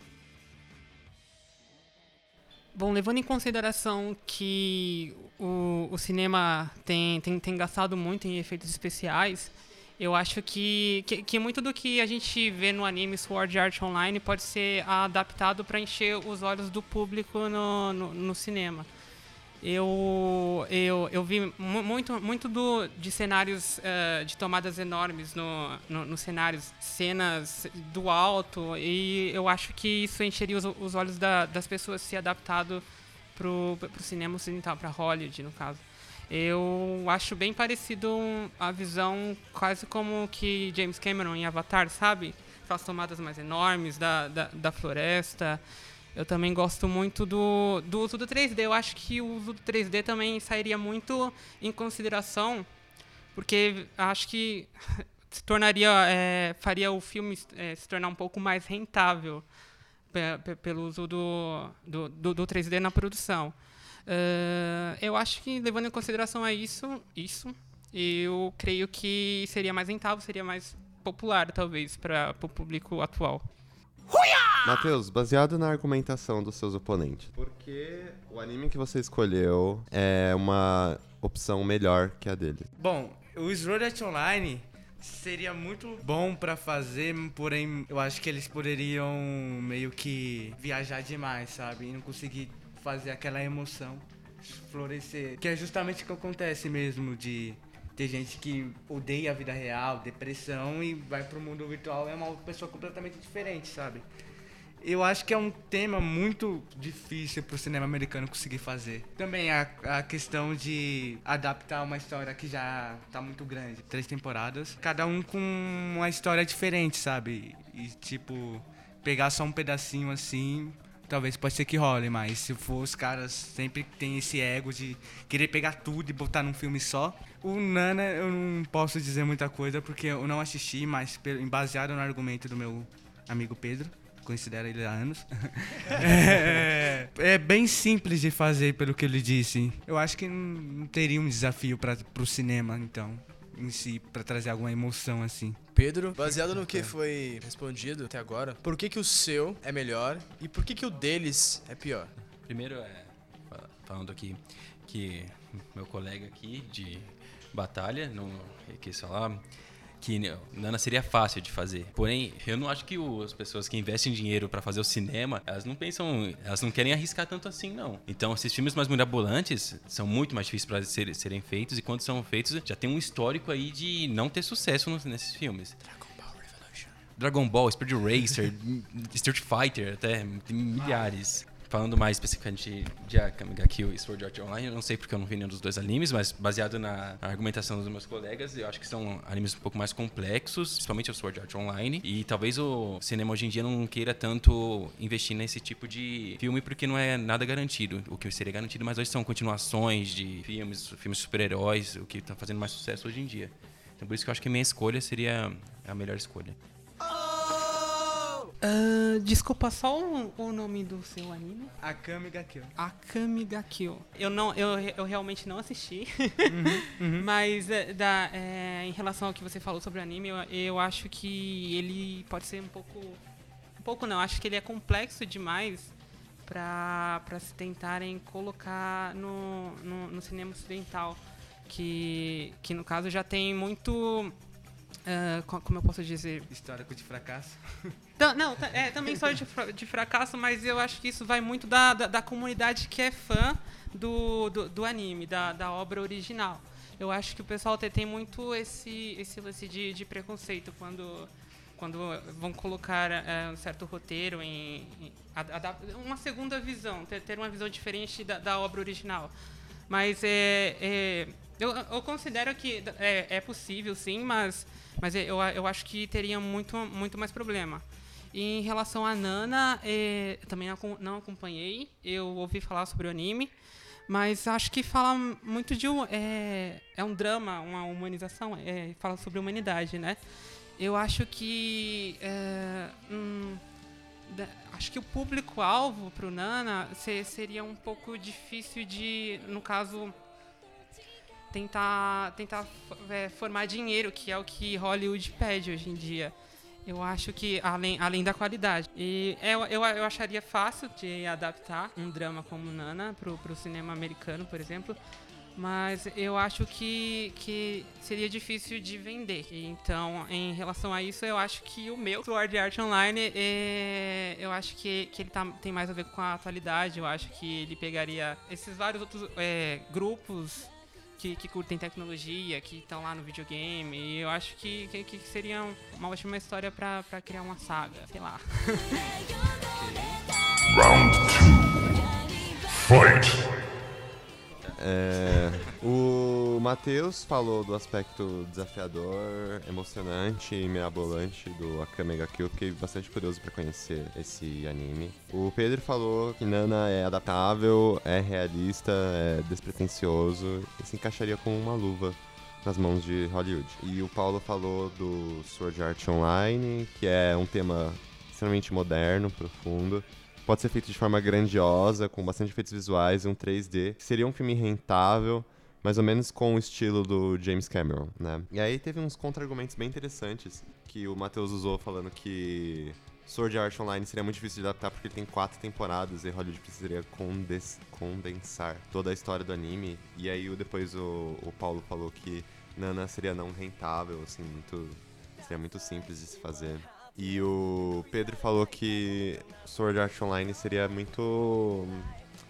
Bom, levando em consideração que o, o cinema tem, tem, tem gastado muito em efeitos especiais, eu acho que, que, que muito do que a gente vê no anime Sword Art Online pode ser adaptado para encher os olhos do público no, no, no cinema. Eu, eu, eu vi mu- muito, muito do, de cenários eh, de tomadas enormes no, no, nos cenários, cenas do alto, e eu acho que isso encheria os, os olhos da- das pessoas se adaptado pro, pro cinema ocidental, para Hollywood, no caso. Eu acho bem parecido a visão quase como que James Cameron em Avatar, sabe? Aquelas tomadas mais enormes da, da, da floresta. Eu também gosto muito do, do uso do 3D. Eu acho que o uso do 3D também sairia muito em consideração, porque acho que se tornaria, é, faria o filme é, se tornar um pouco mais rentável pe- pe- pelo uso do, do, do, do 3D na produção. Eh, eu acho que levando em consideração a isso, isso, eu creio que seria mais rentável, seria mais popular talvez para o público atual.
Matheus, baseado na argumentação dos seus oponentes, por que o anime que você escolheu é uma opção melhor que a dele?
Bom, o Sword Art Online seria muito bom pra fazer, porém eu acho que eles poderiam meio que viajar demais, sabe? E não conseguir fazer aquela emoção florescer. Que é justamente o que acontece mesmo de ter gente que odeia a vida real, depressão e vai pro mundo virtual é uma pessoa completamente diferente, sabe? Eu acho que é um tema muito difícil pro cinema americano conseguir fazer. Também a, a questão de adaptar uma história que já tá muito grande. Três temporadas, cada um com uma história diferente, sabe? E tipo, pegar só um pedacinho assim, talvez pode ser que role, mas se for os caras sempre tem esse ego de querer pegar tudo e botar num filme só. O Nana eu não posso dizer muita coisa porque eu não assisti, mas baseado no argumento do meu amigo Pedro, considero ele há anos. é, é bem simples de fazer pelo que ele disse. Eu acho que não, teria um desafio para pro cinema, então, em si, para trazer alguma emoção assim.
Pedro, baseado no que foi respondido até agora, por que, que o seu é melhor e por que, que o deles é pior?
Primeiro, é, fa- falando aqui que meu colega aqui de batalha não quis falar que né, Nana seria fácil de fazer. Porém, eu não acho que o- as pessoas que investem dinheiro pra fazer o cinema, elas não pensam, elas não querem arriscar tanto assim, não. Então, esses filmes mais mirabolantes são muito mais difíceis para ser, serem feitos e quando são feitos, já tem um histórico aí de não ter sucesso nos- nesses filmes. Dragon Ball, Speed Racer, Street Fighter, até tem milhares. Falando mais especificamente de Akame ga Kill e Sword Art Online, eu não sei porque eu não vi nenhum dos dois animes, mas baseado na argumentação dos meus colegas, eu acho que são animes um pouco mais complexos, principalmente o Sword Art Online, e talvez o cinema hoje em dia não queira tanto investir nesse tipo de filme porque não é nada garantido. O que seria garantido, mas hoje são continuações de filmes, filmes super-heróis, o que tá fazendo mais sucesso hoje em dia. Então por isso que eu acho que minha escolha seria a melhor escolha.
Ah, desculpa, só o, o nome do seu anime?
Akame ga Kill.
Akame ga Kill. Eu não, eu, eu realmente não assisti. Mas é, da, é, em relação ao que você falou sobre o anime, eu, eu acho que ele pode ser um pouco, um pouco não. Acho que ele é complexo demais para para se tentarem colocar no, no, no cinema ocidental, que que no caso já tem muito co- como eu posso dizer
Histórico de fracasso.
Não, não, é também só de, fra- de fracasso, mas eu acho que isso vai muito da, da, da comunidade que é fã do, do, do anime, da, da obra original. Eu acho que o pessoal tem, tem muito esse, esse lance de, de preconceito quando, quando vão colocar é, um certo roteiro em. em a- uma segunda visão, ter, ter uma visão diferente da, da obra original. Mas é, é, eu, eu considero que é, é possível, sim, mas, mas eu, eu acho que teria muito, muito mais problema. E em relação a Nana, é, também não acom- não acompanhei, eu ouvi falar sobre o anime, mas acho que fala muito de um. É, é um drama, uma humanização, é, fala sobre humanidade, né? Eu acho que. é, hum, acho que o público-alvo pro Nana se- seria um pouco difícil de, no caso, tentar, tentar é, formar dinheiro, que é o que Hollywood pede hoje em dia. Eu acho que, além, além da qualidade. E eu, eu, eu acharia fácil de adaptar um drama como Nana pro, pro cinema americano, por exemplo. Mas eu acho que, que seria difícil de vender. Então, em relação a isso, eu acho que o meu Sword Art Online, é, eu acho que, que ele tá, tem mais a ver com a atualidade. Eu acho que ele pegaria esses vários outros é, grupos que, que curtem tecnologia, que estão lá no videogame. E eu acho que, que, que seria uma ótima história pra, pra criar uma saga, sei lá.
Round two. Fight!
É, o Matheus falou do aspecto desafiador, emocionante e mirabolante do Akame ga Kill. Fiquei bastante curioso pra conhecer esse anime. O Pedro falou que Nana é adaptável, é realista, é despretensioso e se encaixaria com uma luva nas mãos de Hollywood. E o Paulo falou do Sword Art Online, que é um tema extremamente moderno, profundo. Pode ser feito de forma grandiosa, com bastante efeitos visuais e um 3D. Seria um filme rentável, mais ou menos com o estilo do James Cameron, né? E aí teve uns contra-argumentos bem interessantes que o Matheus usou falando que Sword Art Online seria muito difícil de adaptar porque ele tem quatro temporadas e Hollywood precisaria condensar toda a história do anime. E aí depois o, o Paulo falou que Nana seria não rentável, assim, muito, seria muito simples de se fazer. E o Pedro falou que Sword Art Online seria muito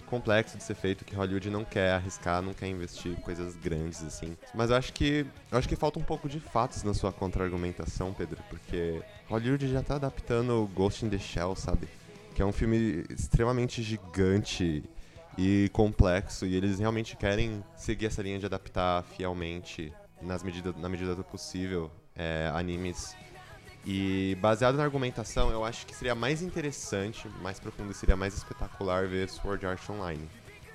complexo de ser feito, que Hollywood não quer arriscar, não quer investir em coisas grandes assim. Mas eu acho que eu acho que falta um pouco de fatos na sua contra-argumentação, Pedro, porque Hollywood já tá adaptando Ghost in the Shell, sabe? Que é um filme extremamente gigante e complexo e eles realmente querem seguir essa linha de adaptar fielmente nas medida, na medida do possível é, animes e baseado na argumentação, eu acho que seria mais interessante, mais profundo, seria mais espetacular ver Sword Art Online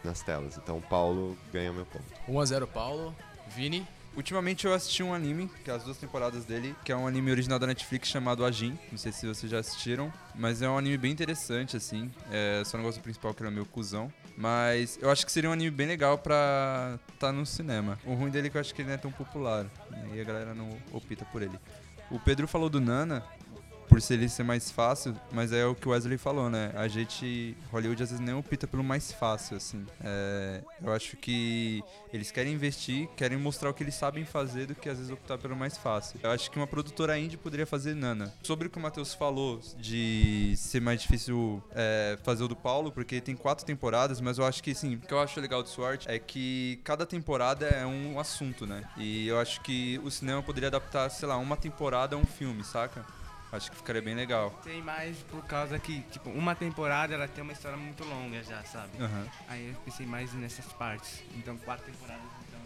nas telas. Então, Paulo ganha o meu ponto.
1x0 Paulo. Vini.
Ultimamente eu assisti um anime, que é as duas temporadas dele, que é um anime original da Netflix chamado Ajin. Não sei se vocês já assistiram, mas é um anime bem interessante, assim. É, só não gosto do principal, que ele é meio cuzão. Mas eu acho que seria um anime bem legal pra tá no cinema. O ruim dele é que eu acho que ele não é tão popular. E a galera não opta por ele. O Pedro falou do Nana, por ser ele ser mais fácil, mas é o que o Wesley falou, né? A gente, Hollywood às vezes nem opta pelo mais fácil, assim. É, eu acho que eles querem investir, querem mostrar o que eles sabem fazer do que às vezes optar pelo mais fácil. Eu acho que uma produtora indie poderia fazer Nana. Sobre o que o Matheus falou de ser mais difícil é, fazer o do Paulo, porque tem quatro temporadas, mas eu acho que, sim, o que eu acho legal do Sword é que cada temporada é um assunto, né? E eu acho que o cinema poderia adaptar, sei lá, uma temporada a um filme, saca? Acho que ficaria bem legal.
Tem mais por causa que, tipo, uma temporada ela tem uma história muito longa já, sabe?
Aham.
Aí eu pensei mais nessas partes. Então, quatro temporadas, então,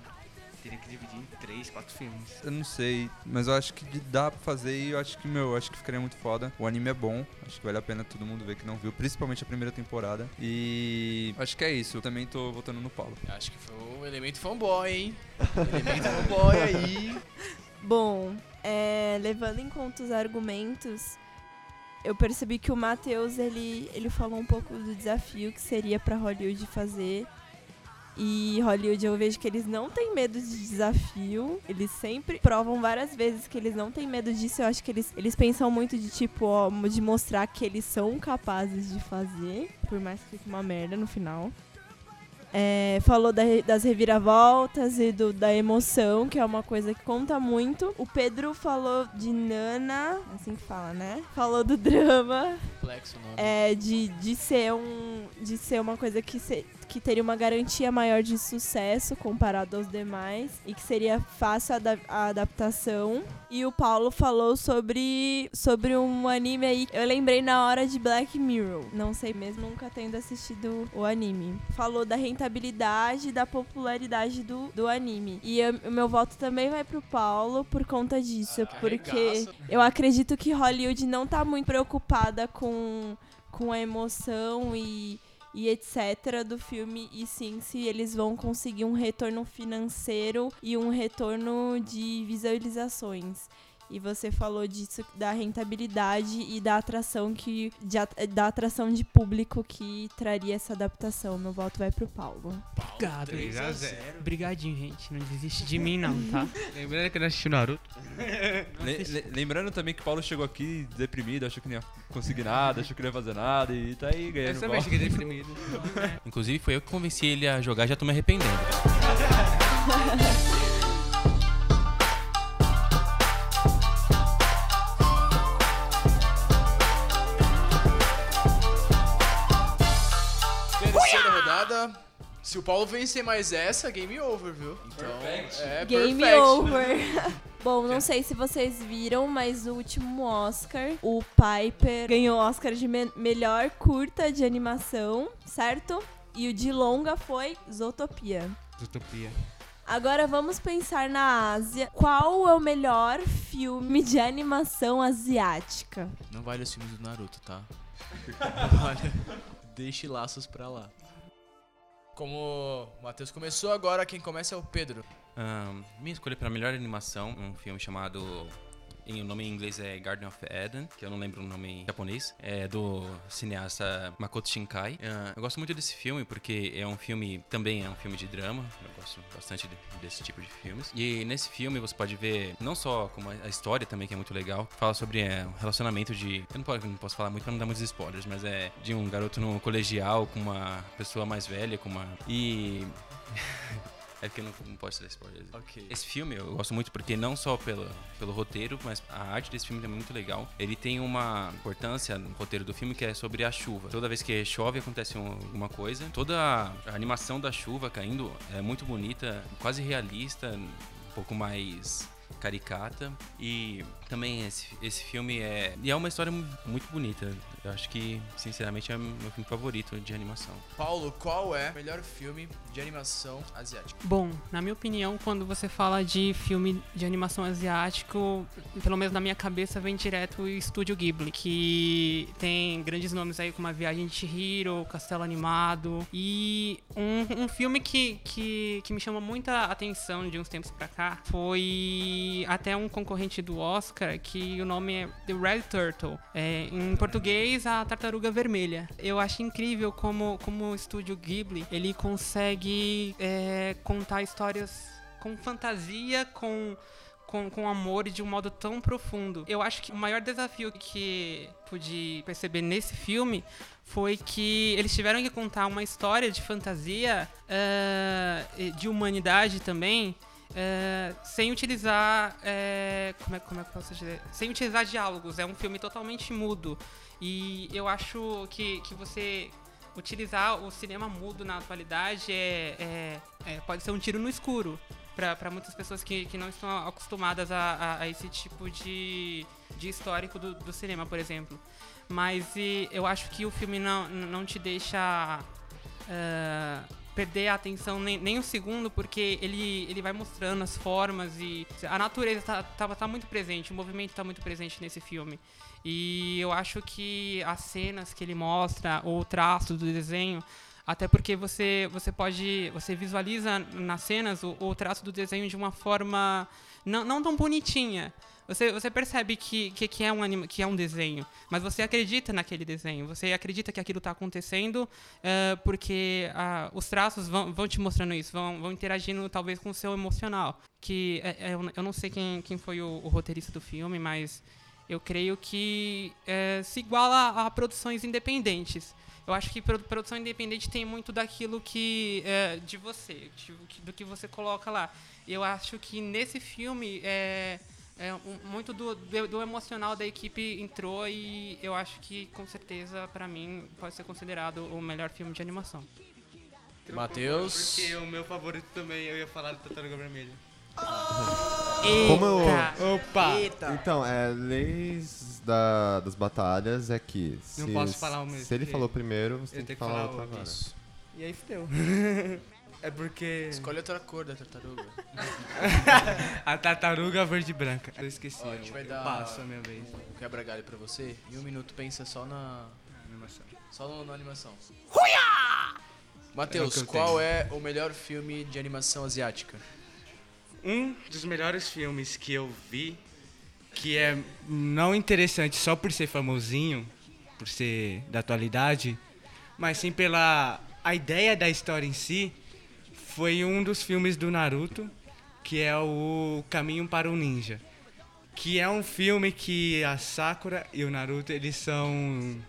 teria que dividir em três, quatro filmes.
Eu não sei, mas eu acho que dá pra fazer e eu acho que, meu, eu acho que ficaria muito foda. O anime é bom, acho que vale a pena todo mundo ver que não viu, principalmente a primeira temporada. E acho que é isso. Eu também tô votando no Paulo.
Acho que foi o elemento fanboy, hein? elemento fanboy aí.
Bom, é, levando em conta os argumentos, eu percebi que o Matheus ele, ele falou um pouco do desafio que seria para Hollywood fazer. E Hollywood eu vejo que eles não têm medo de desafio. Eles sempre provam várias vezes que eles não têm medo disso. Eu acho que eles, eles pensam muito de tipo, ó, de mostrar que eles são capazes de fazer. Por mais que fique uma merda no final. É, falou da das reviravoltas e do, da emoção, que é uma coisa que conta muito. O Pedro falou de Nana, assim que fala, né? Falou do drama,
Complexo o nome.
é, de, de, ser um, de ser uma coisa que, se- que teria uma garantia maior de sucesso comparado aos demais e que seria fácil a, da- a adaptação. E o Paulo falou sobre, sobre um anime aí. Eu lembrei na hora de Black Mirror. Não sei mesmo, nunca tendo assistido o anime. Falou da rentabilidade e da popularidade do, do anime. E eu- o meu voto também vai pro Paulo por conta disso. porque
Arregaça.
eu acredito que Hollywood não tá muito preocupada com, com a emoção e, e etc. do filme, e sim se eles vão conseguir um retorno financeiro e um retorno de visualizações. E você falou disso, da rentabilidade e da atração que. De, da atração de público que traria essa adaptação. Meu voto vai pro Paulo.
Obrigado.
3 a 0.
Obrigadinho, gente. Não desiste de mim, não, tá?
Lembrando que eu não assisti Naruto.
Le- le- lembrando também que o Paulo chegou aqui deprimido, achou que não ia conseguir nada, achou que não ia fazer nada e tá aí
Eu
ganhando
também
bola.
cheguei deprimido.
Inclusive foi eu que convenci ele a jogar, já tô me arrependendo.
Se o Paulo vencer mais essa, game over, viu? Então, é
Game
perfect.
over. Bom, não sei se vocês viram, mas no último Oscar, o Piper ganhou o Oscar de me- melhor curta de animação, certo? E o de longa foi Zootopia.
Utopia.
Agora vamos pensar na Ásia. Qual é o melhor filme de animação asiática?
Não vale os filmes do Naruto, tá? Não vale. Deixe laços pra lá. Como o Matheus começou, agora quem começa é o Pedro.
Ahn, minha escolha para melhor animação, um filme chamado. Em, o nome em inglês é Garden of Eden, que eu não lembro o nome em japonês. É do cineasta Makoto Shinkai. Ahn, eu gosto muito desse filme porque é um filme. Também é um filme de drama. Eu gosto bastante de- desse tipo de filmes. E nesse filme você pode ver não só como a história também, que é muito legal. Fala sobre é, um relacionamento de. Eu não posso, não posso falar muito pra não dar muitos spoilers, mas é de um garoto no colegial com uma pessoa mais velha, com uma. E. É porque não, não pode dar spoiler.
Ok.
Esse filme eu gosto muito porque não só pelo, pelo roteiro, mas a arte desse filme é muito legal. Ele tem uma importância no roteiro do filme que é sobre a chuva. Toda vez que chove acontece um- alguma coisa. Toda a animação da chuva caindo é muito bonita, quase realista, um pouco mais caricata e também esse, esse filme é e é uma história mu- muito bonita eu acho que sinceramente é o meu filme favorito de animação
Paulo, qual é o melhor filme de animação asiática?
Bom, na minha opinião, quando você fala de filme de animação asiático, pelo menos na minha cabeça vem direto o Estúdio Ghibli, que tem grandes nomes aí como A Viagem de Chihiro, Castelo Animado e um, um filme que, que, que me chamou muita atenção de uns tempos pra cá foi até um concorrente do Oscar que o nome é The Red Turtle, é, em português a Tartaruga Vermelha. Eu acho incrível como, como o Estúdio Ghibli ele consegue é, contar histórias com fantasia, com, com, com amor e de um modo tão profundo. Eu acho que o maior desafio que pude perceber nesse filme foi que eles tiveram que contar uma história de fantasia, e de humanidade também, eh, sem utilizar. eh, como, é, como é que posso dizer? Sem utilizar diálogos. É um filme totalmente mudo. E eu acho que, que você utilizar o cinema mudo na atualidade é, é- é- pode ser um tiro no escuro para muitas pessoas que, que não estão acostumadas a, a- a esse tipo de, de histórico do, do cinema, por exemplo. Mas e, eu acho que o filme não, não te deixa ah, perder a atenção nem, nem um segundo, porque ele, ele vai mostrando as formas e a natureza tá, tá, tá muito presente, o movimento tá muito presente nesse filme. E eu acho que as cenas que ele mostra, ou o traço do desenho, até porque você, você pode. Você visualiza nas cenas o, o traço do desenho de uma forma não, não tão bonitinha. Você, você percebe que, que, que, é um anima, que é um desenho, mas você acredita naquele desenho, você acredita que aquilo está acontecendo eh, porque ah, os traços vão, vão te mostrando isso, vão, vão interagindo talvez com o seu emocional. Que é- é, eu, eu não sei quem, quem foi o, o roteirista do filme, mas eu creio que eh, se iguala a, produções independentes. Eu acho que produ- produção independente tem muito daquilo que eh, de você, do que você coloca lá. Eu acho que nesse filme é, é um- muito do, do, do emocional da equipe entrou e eu acho que com certeza para mim pode ser considerado o melhor filme de animação.
Matheus.
Porque o meu favorito também, eu ia falar do Tartaruga Vermelha.
Como eu-
Eita!
Opa!
Então, é, leis da- das batalhas é que se,
Não posso falar o mesmo,
se ele falou primeiro, você
eu
tem que
que
falar
falar
outra agora.
Isso.
E aí fudeu. é porque.
Escolhe outra cor da tartaruga.
A tartaruga verde e branca. Eu esqueci.
Ó, a gente
eu-
vai
eu
dar-
Passo a minha vez.
Um quebra-galho pra você. Em um minuto pensa só na.
Animação.
Só no- na animação.
É o
Matheus,
eu
qual
tenho.
é o melhor filme de animação asiática?
Um dos melhores filmes que eu vi, que é não interessante só por ser famosinho, por ser da atualidade, mas sim pela a ideia da história em si, foi um dos filmes do Naruto, que é o Caminho para o Ninja. Que é um filme que a Sakura e o Naruto, eles são...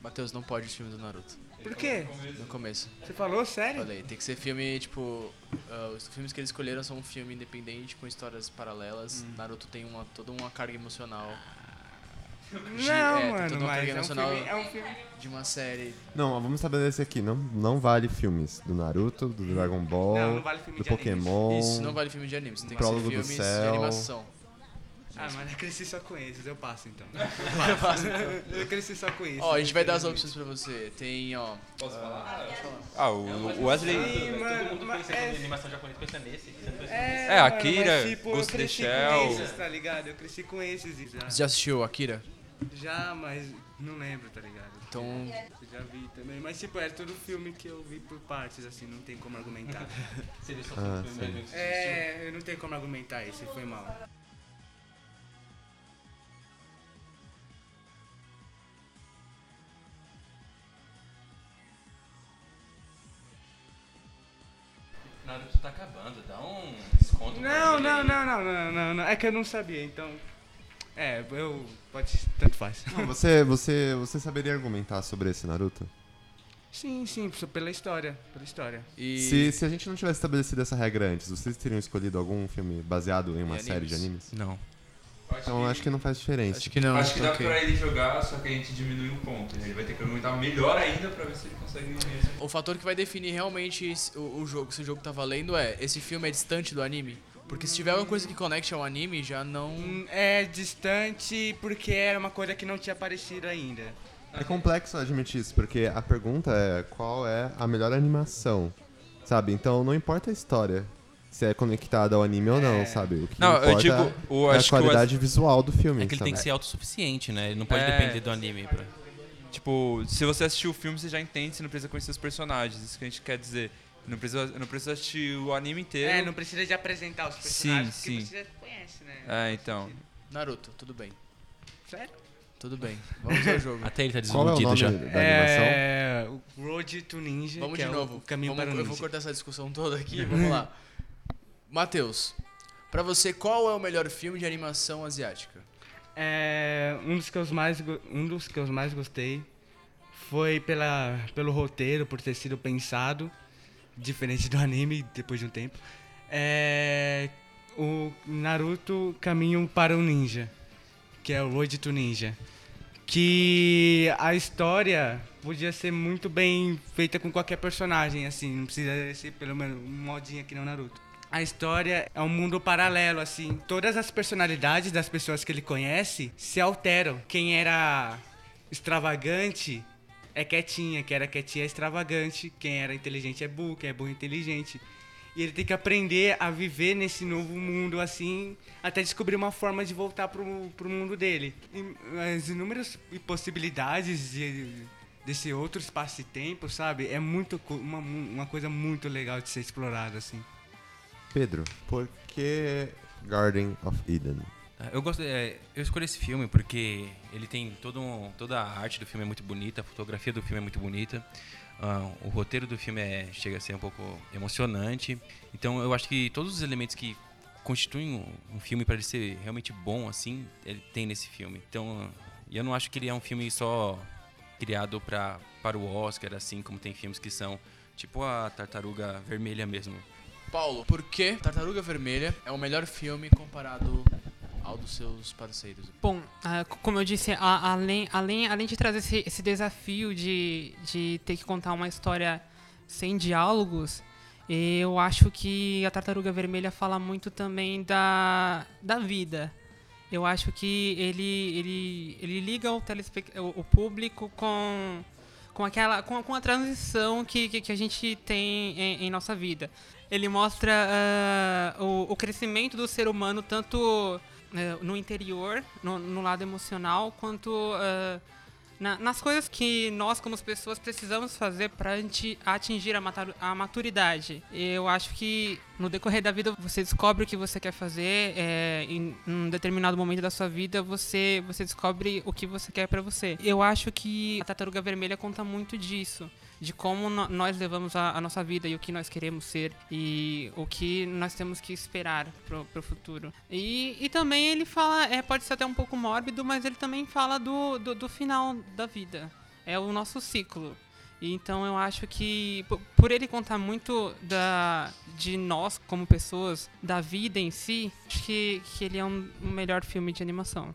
Matheus, não pode o filme do Naruto.
Por quê?
No começo.
Você falou sério?
Falei, tem que ser filme, tipo. ah, os filmes que eles escolheram são um filme independente com histórias paralelas.
Hum.
Naruto tem uma, toda uma carga emocional de-
Não,
é,
mano,
toda uma
mas
carga
é um,
emocional
filme, é um filme...
de uma série.
Não, vamos estabelecer aqui, não, não vale filmes do Naruto, do Dragon Ball,
Não, não vale filme
do
de animes.
Pokémon.
Isso não vale filme de anime, tem que ser
Prólogo do
filmes de
Céu.
animação.
Ah, mas eu cresci só com esses, eu passo então. Eu passo. eu cresci só com isso.
Ó, a gente vai dar as opções pra você. Tem, ó.
Ah, o o Wesley.
Sim, mano, mas é,
animação japonesa pensa nesse
é,
É, Akira,
mas, tipo,
Ghost
eu
in the
cresci
Shell.
com esses, tá ligado? Eu cresci com esses já.
Você já assistiu Akira?
Já, mas não lembro, tá ligado?
Então.
Eu já vi também, mas tipo, é tudo filme que eu vi por partes, assim, não tem como argumentar.
Ah, sim.
é, eu não tenho como argumentar esse, foi mal.
Naruto tá acabando, dá um desconto.
Não, não, não, não, não, não, não, é que eu não sabia, então... É, eu... pode... tanto faz.
Não, você, você, você saberia argumentar sobre esse Naruto?
Sim, sim, só pela história, pela história.
E
Se, se a gente não tivesse estabelecido essa regra antes, vocês teriam escolhido algum filme baseado em uma série de
animes?
animes?
Não.
Então acho que não faz diferença.
acho que não.
Acho que dá
ok.
pra ele jogar, só que a gente diminui um ponto. Ele vai ter que aumentar melhor ainda pra ver se ele consegue esse.
O fator que vai definir realmente o, o jogo, se o jogo tá valendo é esse filme é distante do anime. Porque se tiver alguma coisa que conecte ao anime, já não.
Hum, É distante porque era uma coisa que não tinha aparecido ainda.
É complexo admitir isso, porque a pergunta é qual é a melhor animação, sabe? Então não importa a história, se é conectada ao anime ou não,
É.
sabe? O que
Não, eu
importa
digo, o,
é a
que o,
qualidade visual do filme,
É que ele
sabe?
tem que ser autossuficiente, né? Ele não pode
É.
depender do anime. Pra...
Tipo, se você assistir o filme, você já entende, você não precisa conhecer os personagens. Isso que a gente quer dizer. Não precisa, não precisa assistir o anime inteiro.
É, não precisa de apresentar os personagens,
Sim,
porque
sim.
você já conhece, né?
É, então.
Naruto, tudo bem.
Sério?
Tudo bem. Vamos ao jogo.
Até ele tá
Qual é o
desiludido
nome
já.
da animação?
É, o Road to Ninja,
Vamos
que
de
é
novo.
o caminho
Vamos-
para o
eu
ninja.
vou cortar essa discussão toda aqui. Vamos lá. Matheus, pra você, qual é o melhor filme de animação asiática?
É, um dos que eu mais um dos que eu mais gostei foi pela pelo roteiro, por ter sido pensado diferente do anime depois de um tempo. É o Naruto Caminho para o Ninja, que é o Road to Ninja. Que a história podia ser muito bem feita com qualquer personagem, assim, não precisa ser pelo menos um modinho aqui no Naruto. A história é um mundo paralelo, assim. Todas as personalidades das pessoas que ele conhece se alteram. Quem era extravagante é quietinha, quem era quietinha é extravagante, quem era inteligente é burro, quem é burro é inteligente. E ele tem que aprender a viver nesse novo mundo assim, até descobrir uma forma de voltar pro, pro mundo dele. E as inúmeras possibilidades de, desse outro espaço e tempo, sabe? É muito uma, uma coisa muito legal de ser explorada, assim.
Pedro, por que Garden of Eden?
Ah, Eu, gosto, é, eu escolhi esse filme porque ele tem todo um- toda a arte do filme é muito bonita, a fotografia do filme é muito bonita, ah, o roteiro do filme é, chega a ser um pouco emocionante. Então eu acho que todos os elementos que constituem um, um filme para ele ser realmente bom assim, ele tem nesse filme. Então e eu não acho que ele é um filme só criado pra, para o Oscar, assim como tem filmes que são tipo a Tartaruga Vermelha mesmo.
Paulo, por que Tartaruga Vermelha é o melhor filme comparado ao dos seus parceiros?
Bom, ah, como eu disse, além, além, além de trazer esse, esse desafio de, de ter que contar uma história sem diálogos, eu acho que a Tartaruga Vermelha fala muito também da, da vida. Eu acho que ele, ele, ele liga o, o público com, com, aquela, com, com a transição que, que, que a gente tem em, em nossa vida. Ele mostra ah, o, o crescimento do ser humano tanto eh, no interior, no, no lado emocional, quanto ah, na- nas coisas que nós, como pessoas, precisamos fazer para atingir a, maturidade. Eu acho que no decorrer da vida você descobre o que você quer fazer, é, em um determinado momento da sua vida você, você descobre o que você quer para você. Eu acho que a Tartaruga Vermelha conta muito disso de como no- nós levamos a, a nossa vida e o que nós queremos ser e o que nós temos que esperar pro, pro futuro. E, e também ele fala, é, pode ser até um pouco mórbido, mas ele também fala do, do, do final da vida. É o nosso ciclo. E então eu acho que po- por ele contar muito da, de nós como pessoas, da vida em si, acho que, que ele é um, um melhor filme de animação.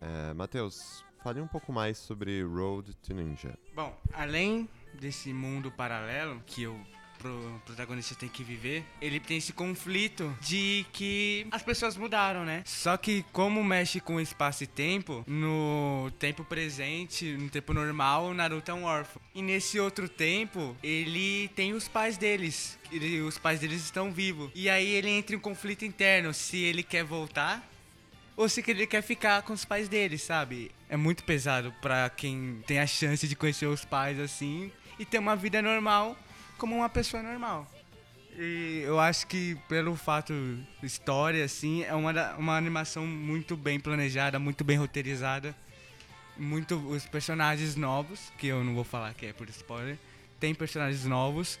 É, Matheus, fale um pouco mais sobre Road to Ninja.
Bom, além desse mundo paralelo que o pro- protagonista tem que viver, ele tem esse conflito de que as pessoas mudaram, né? Só que como mexe com espaço e tempo, no tempo presente, no tempo normal, o Naruto é um órfão. E nesse outro tempo, ele tem os pais deles. Ele- os pais deles estão vivos. E aí ele entra em um conflito interno se ele quer voltar ou se ele quer ficar com os pais dele, sabe? É muito pesado pra quem tem a chance de conhecer os pais assim e ter uma vida normal como uma pessoa normal. E eu acho que pelo fato história assim, é uma, uma animação muito bem planejada, muito bem roteirizada. Muito os personagens novos, que eu não vou falar que é por spoiler, tem personagens novos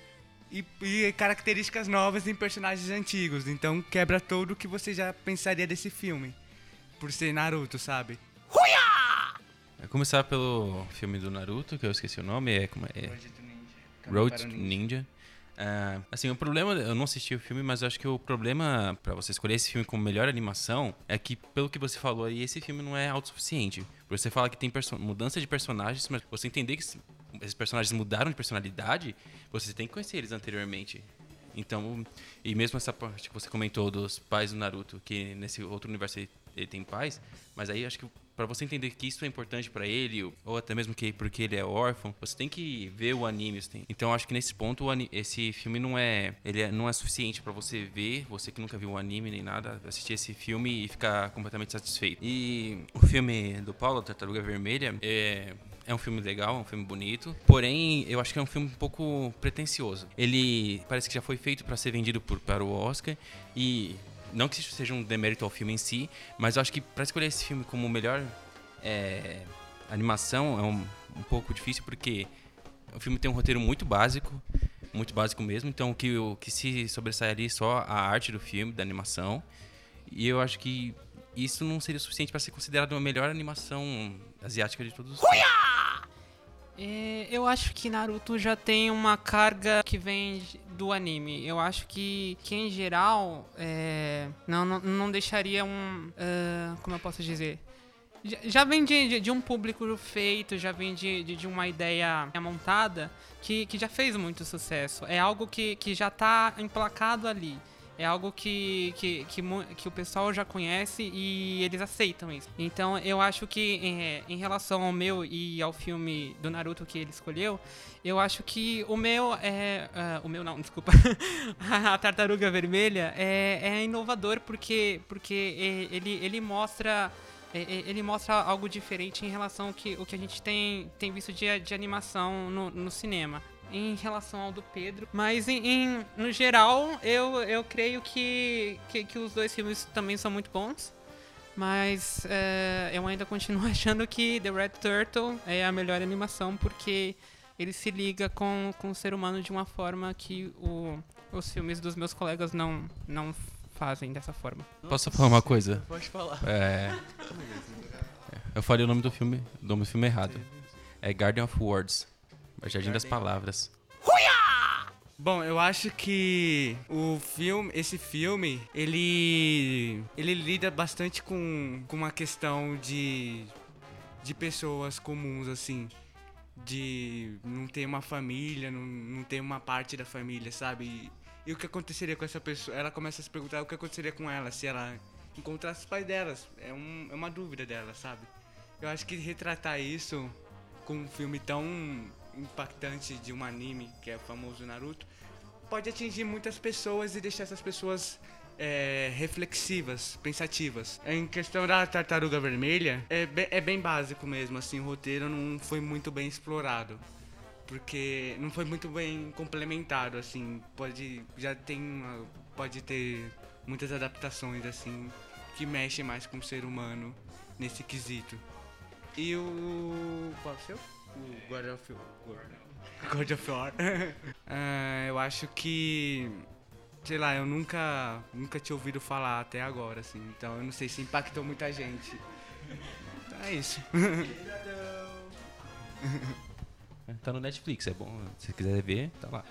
e, e características novas em personagens antigos. Então quebra todo o que você já pensaria desse filme. Por ser Naruto, sabe?
Vai começar pelo filme do Naruto, que eu esqueci o nome, é como é, Road
para o
Ninja. Ah, assim, o problema, eu não assisti o filme, mas eu acho que o problema pra você escolher esse filme como melhor animação é que, pelo que você falou aí, esse filme não é autossuficiente. Você fala que tem mudança de personagens, mas você entender que esse- esses personagens mudaram de personalidade, você tem que conhecer eles anteriormente. Então, e mesmo essa parte que você comentou dos pais do Naruto, que nesse outro universo ele, ele tem pais, mas aí acho que pra você entender que isso é importante pra ele, ou até mesmo que porque ele é órfão, você tem que ver o anime. tem- Então acho que nesse ponto esse filme não é, ele é- não é suficiente pra você ver, você que nunca viu o anime nem nada, assistir esse filme e ficar completamente satisfeito. E o filme do Paulo, Tartaruga Vermelha, é é um filme legal, é um filme bonito, porém eu acho que é um filme um pouco pretencioso. Ele parece que já foi feito para ser vendido por, para o Oscar e não que isso seja um demérito ao filme em si, mas eu acho que para escolher esse filme como melhor é, animação é um, um pouco difícil porque o filme tem um roteiro muito básico, muito básico mesmo, então o que, o que se sobressai ali é só a arte do filme, da animação, e eu acho que isso não seria suficiente para ser considerado a melhor animação asiática de todos os tempos.
É, eu acho que Naruto já tem uma carga que vem do anime. Eu acho que, que em geral, é, não, não, não deixaria um. ah, como eu posso dizer? Já, vem de, de, de um público feito, já vem de, de, de uma ideia montada que, que já fez muito sucesso. É algo que, que já tá emplacado ali. É algo que, que, que, que o pessoal já conhece e eles aceitam isso. Então eu acho que é, em relação ao meu e ao filme do Naruto que ele escolheu, eu acho que o meu é. ah, o meu não, desculpa. a Tartaruga Vermelha é, é inovador porque, porque é, ele, ele mostra. é, é, Ele mostra algo diferente em relação ao que, o que a gente tem, tem visto de, de animação no, no cinema em relação ao do Pedro. Mas em, em- no geral, eu, eu creio que, que, que os dois filmes também são muito bons. Mas é, eu ainda continuo achando que The Red Turtle é a melhor animação porque ele se liga com, com o ser humano de uma forma que o, os filmes dos meus colegas não, não fazem dessa forma.
Posso falar uma coisa?
Pode falar.
É, eu falei o nome do filme, o nome do filme errado. É Garden of Words, Jardim das Palavras.
Bom, eu acho que o filme, esse filme, ele ele lida bastante com, com uma questão de de pessoas comuns assim, de não ter uma família, não, não ter uma parte da família, sabe? E, e o que aconteceria com essa pessoa? Ela começa a se perguntar o que aconteceria com ela se ela encontrasse os pais delas. É, um, é uma dúvida dela, sabe? Eu acho que retratar isso com um filme tão impactante de um anime, que é o famoso Naruto, pode atingir muitas pessoas e deixar essas pessoas é, reflexivas, pensativas. Em questão da Tartaruga Vermelha, é, be- é bem básico mesmo, assim, o roteiro não foi muito bem explorado. Porque não foi muito bem complementado, assim, pode, já tem, uma- pode ter muitas adaptações, assim, que mexem mais com o ser humano nesse quesito. E o. Qual é o seu? O God of War. God of War. Ah, eu acho que. Sei lá, eu nunca, nunca tinha ouvido falar até agora, assim. Então eu não sei se impactou muita gente. Então é isso.
Tá no Netflix, é bom. Se você quiser ver, tá lá.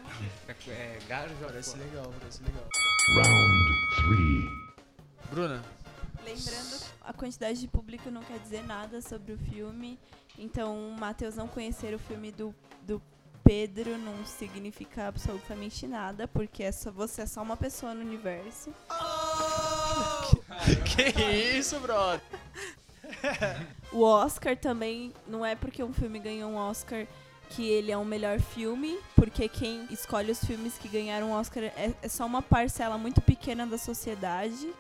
É, God of
Parece legal, parece legal.
Round 3.
Bruna,
Lembrando, a quantidade de público não quer dizer nada sobre o filme. Então, o Matheus não conhecer o filme do, do Pedro não significa absolutamente nada, porque é só, você é só uma pessoa no universo.
que isso, brother?
O Oscar também não é porque um filme ganhou um Oscar que ele é o melhor filme, porque quem escolhe os filmes que ganharam um Oscar é, é só uma parcela muito pequena da sociedade.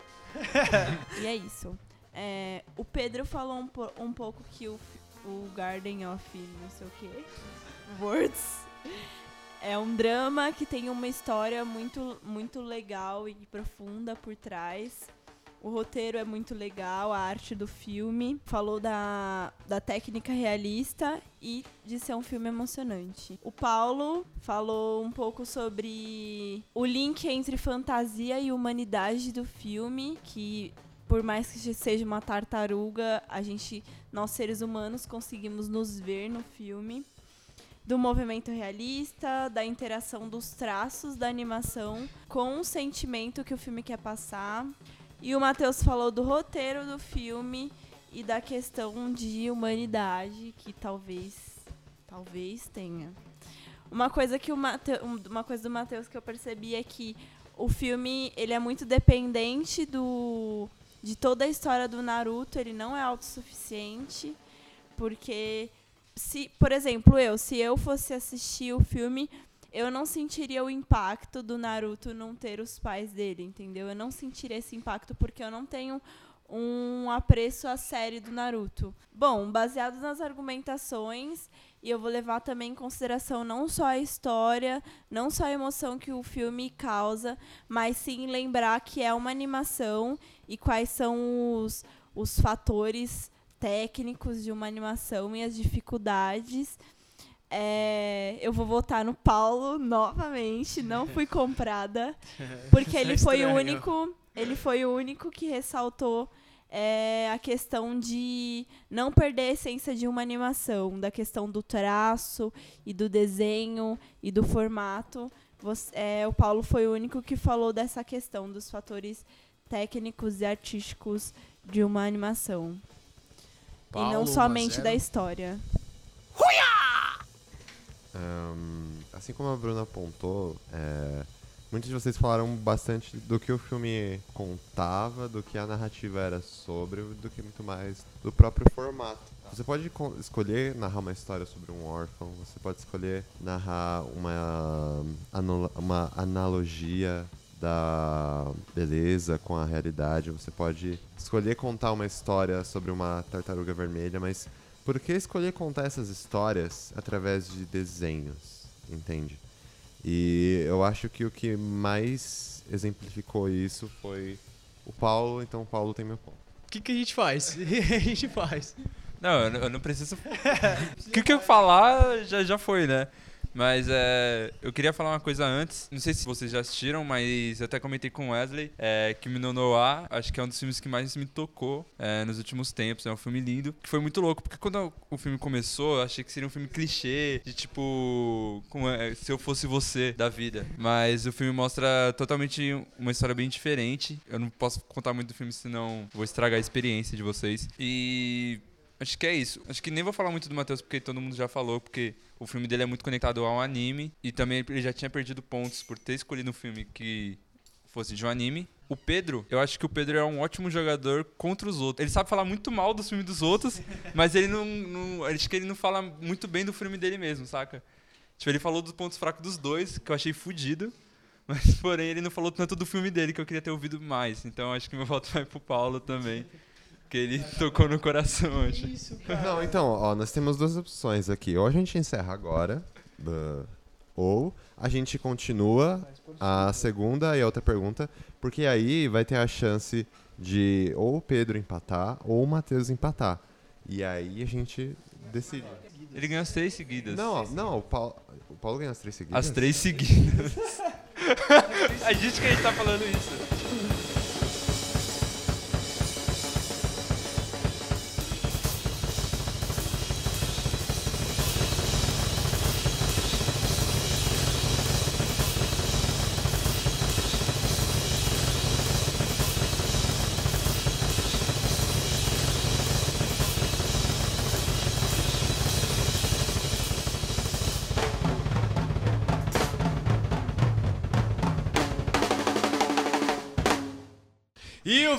E é isso. É, o Pedro falou um, po- um pouco que o, o Garden of não sei o que, Words, é um drama que tem uma história muito, muito legal e profunda por trás. O roteiro é muito legal, a arte do filme. Falou da, da técnica realista e de ser um filme emocionante. O Paulo falou um pouco sobre o link entre fantasia e humanidade do filme, que por mais que seja uma tartaruga, a gente, nós seres humanos, conseguimos nos ver no filme. do movimento realista, da interação dos traços da animação com o sentimento que o filme quer passar. E o Matheus falou do roteiro do filme e da questão de humanidade que talvez talvez tenha. Uma coisa que o Mate, um- uma coisa do Matheus que eu percebi é que o filme ele é muito dependente do de toda a história do Naruto, ele não é autossuficiente, porque se, por exemplo, eu, se eu fosse assistir o filme, eu não sentiria o impacto do Naruto não ter os pais dele, entendeu? Eu não sentiria esse impacto porque eu não tenho um apreço à série do Naruto. Bom, baseado nas argumentações, e eu vou levar também em consideração não só a história, não só a emoção que o filme causa, mas sim lembrar que é uma animação e quais são os, os fatores técnicos de uma animação e as dificuldades. É, eu vou votar no Paulo novamente, não fui comprada, porque ele foi o único, ele foi o único que ressaltou é, a questão de não perder a essência de uma animação, da questão do traço e do desenho e do formato. Você- é, o Paulo foi o único que falou dessa questão dos fatores técnicos e artísticos de uma animação. e
Paulo,
não
um a
somente da história.
Ahn, assim como a Bruna apontou, é, muitos de vocês falaram bastante do que o filme contava, do que a narrativa era sobre, do que muito mais do próprio formato. Você pode co- escolher narrar uma história sobre um órfão, você pode escolher narrar uma, uma analogia da beleza com a realidade, você pode escolher contar uma história sobre uma tartaruga vermelha, mas por que escolher contar essas histórias através de desenhos, entende? E eu acho que o que mais exemplificou isso foi o Paulo, então o Paulo tem meu ponto.
O que, que a gente faz? O que a gente faz?
Não, eu, não- eu não preciso. O que, que eu falar já, já foi, né? Mas é, eu queria falar uma coisa antes. Não sei se vocês já assistiram, mas eu até comentei com o Wesley é, que no Noir, acho que é um dos filmes que mais me tocou é, nos últimos tempos. É um filme lindo. Que foi muito louco, porque quando o filme começou, eu achei que seria um filme clichê, de tipo. Como é, se eu fosse você da vida. Mas o filme mostra totalmente uma história bem diferente. Eu não posso contar muito do filme, senão vou estragar a experiência de vocês. E Acho que é isso. Acho que nem vou falar muito do Matheus porque todo mundo já falou, porque o filme dele é muito conectado ao anime e também ele já tinha perdido pontos por ter escolhido um filme que fosse de um anime. O Pedro, eu acho que o Pedro é um ótimo jogador contra os outros. Ele sabe falar muito mal dos filmes dos outros, mas ele não, não. Acho que ele não fala muito bem do filme dele mesmo, saca? Tipo, ele falou dos pontos fracos dos dois, que eu achei fudido. Mas, porém, ele não falou tanto do filme dele que eu queria ter ouvido mais. Então, acho que meu voto vai pro Paulo também. Que ele tocou no coração hoje.
Não, então, ó, nós temos duas opções aqui. Ou a gente encerra agora, uh, ou a gente continua a segunda e a outra pergunta, porque aí vai ter a chance de ou o Pedro empatar ou o Matheus empatar. E aí a gente decide.
Ele ganhou as três seguidas.
Não, não, o Paulo, o Paulo ganhou as três seguidas.
As três seguidas. a gente que a gente tá falando isso.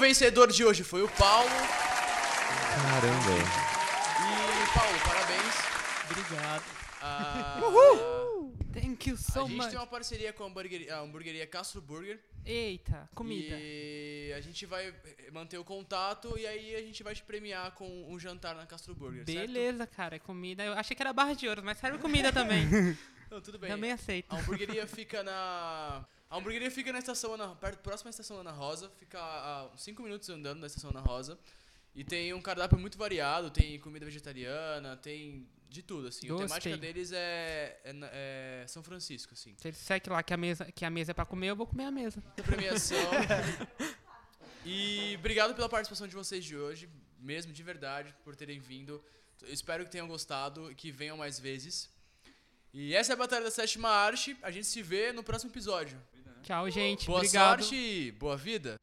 Vencedor de hoje foi o Paulo.
Caramba.
E, Paulo, parabéns.
Obrigado.
Ah,
Thank you
a
so
gente
much.
tem uma parceria com a hamburgueria, a hamburgueria Castro Burger.
Eita, comida.
E a gente vai manter o contato e aí a gente vai te premiar com um jantar na Castro Burger, certo?
Beleza, cara, é comida. Eu achei que era barra de ouro, mas serve comida também.
Não, tudo bem.
também aceito.
A hamburgueria fica na. A hamburgueria fica na estação Ana, perto, próxima à estação Ana Rosa, fica a 5 minutos andando da estação Ana Rosa. E tem um cardápio muito variado, tem comida vegetariana, tem de tudo, assim. A
Gostei.
temática deles é, é, é São Francisco, assim.
Se ele disser que lá que a, mesa, que a mesa é pra comer, eu vou comer a mesa.
Muita premiação. e obrigado pela participação de vocês de hoje, mesmo de verdade, por terem vindo. Espero que tenham gostado e que venham mais vezes. E essa é a Batalha da Sétima Arte. A gente se vê no próximo episódio.
Tchau, gente.
Boa
Obrigado.
sorte e boa vida.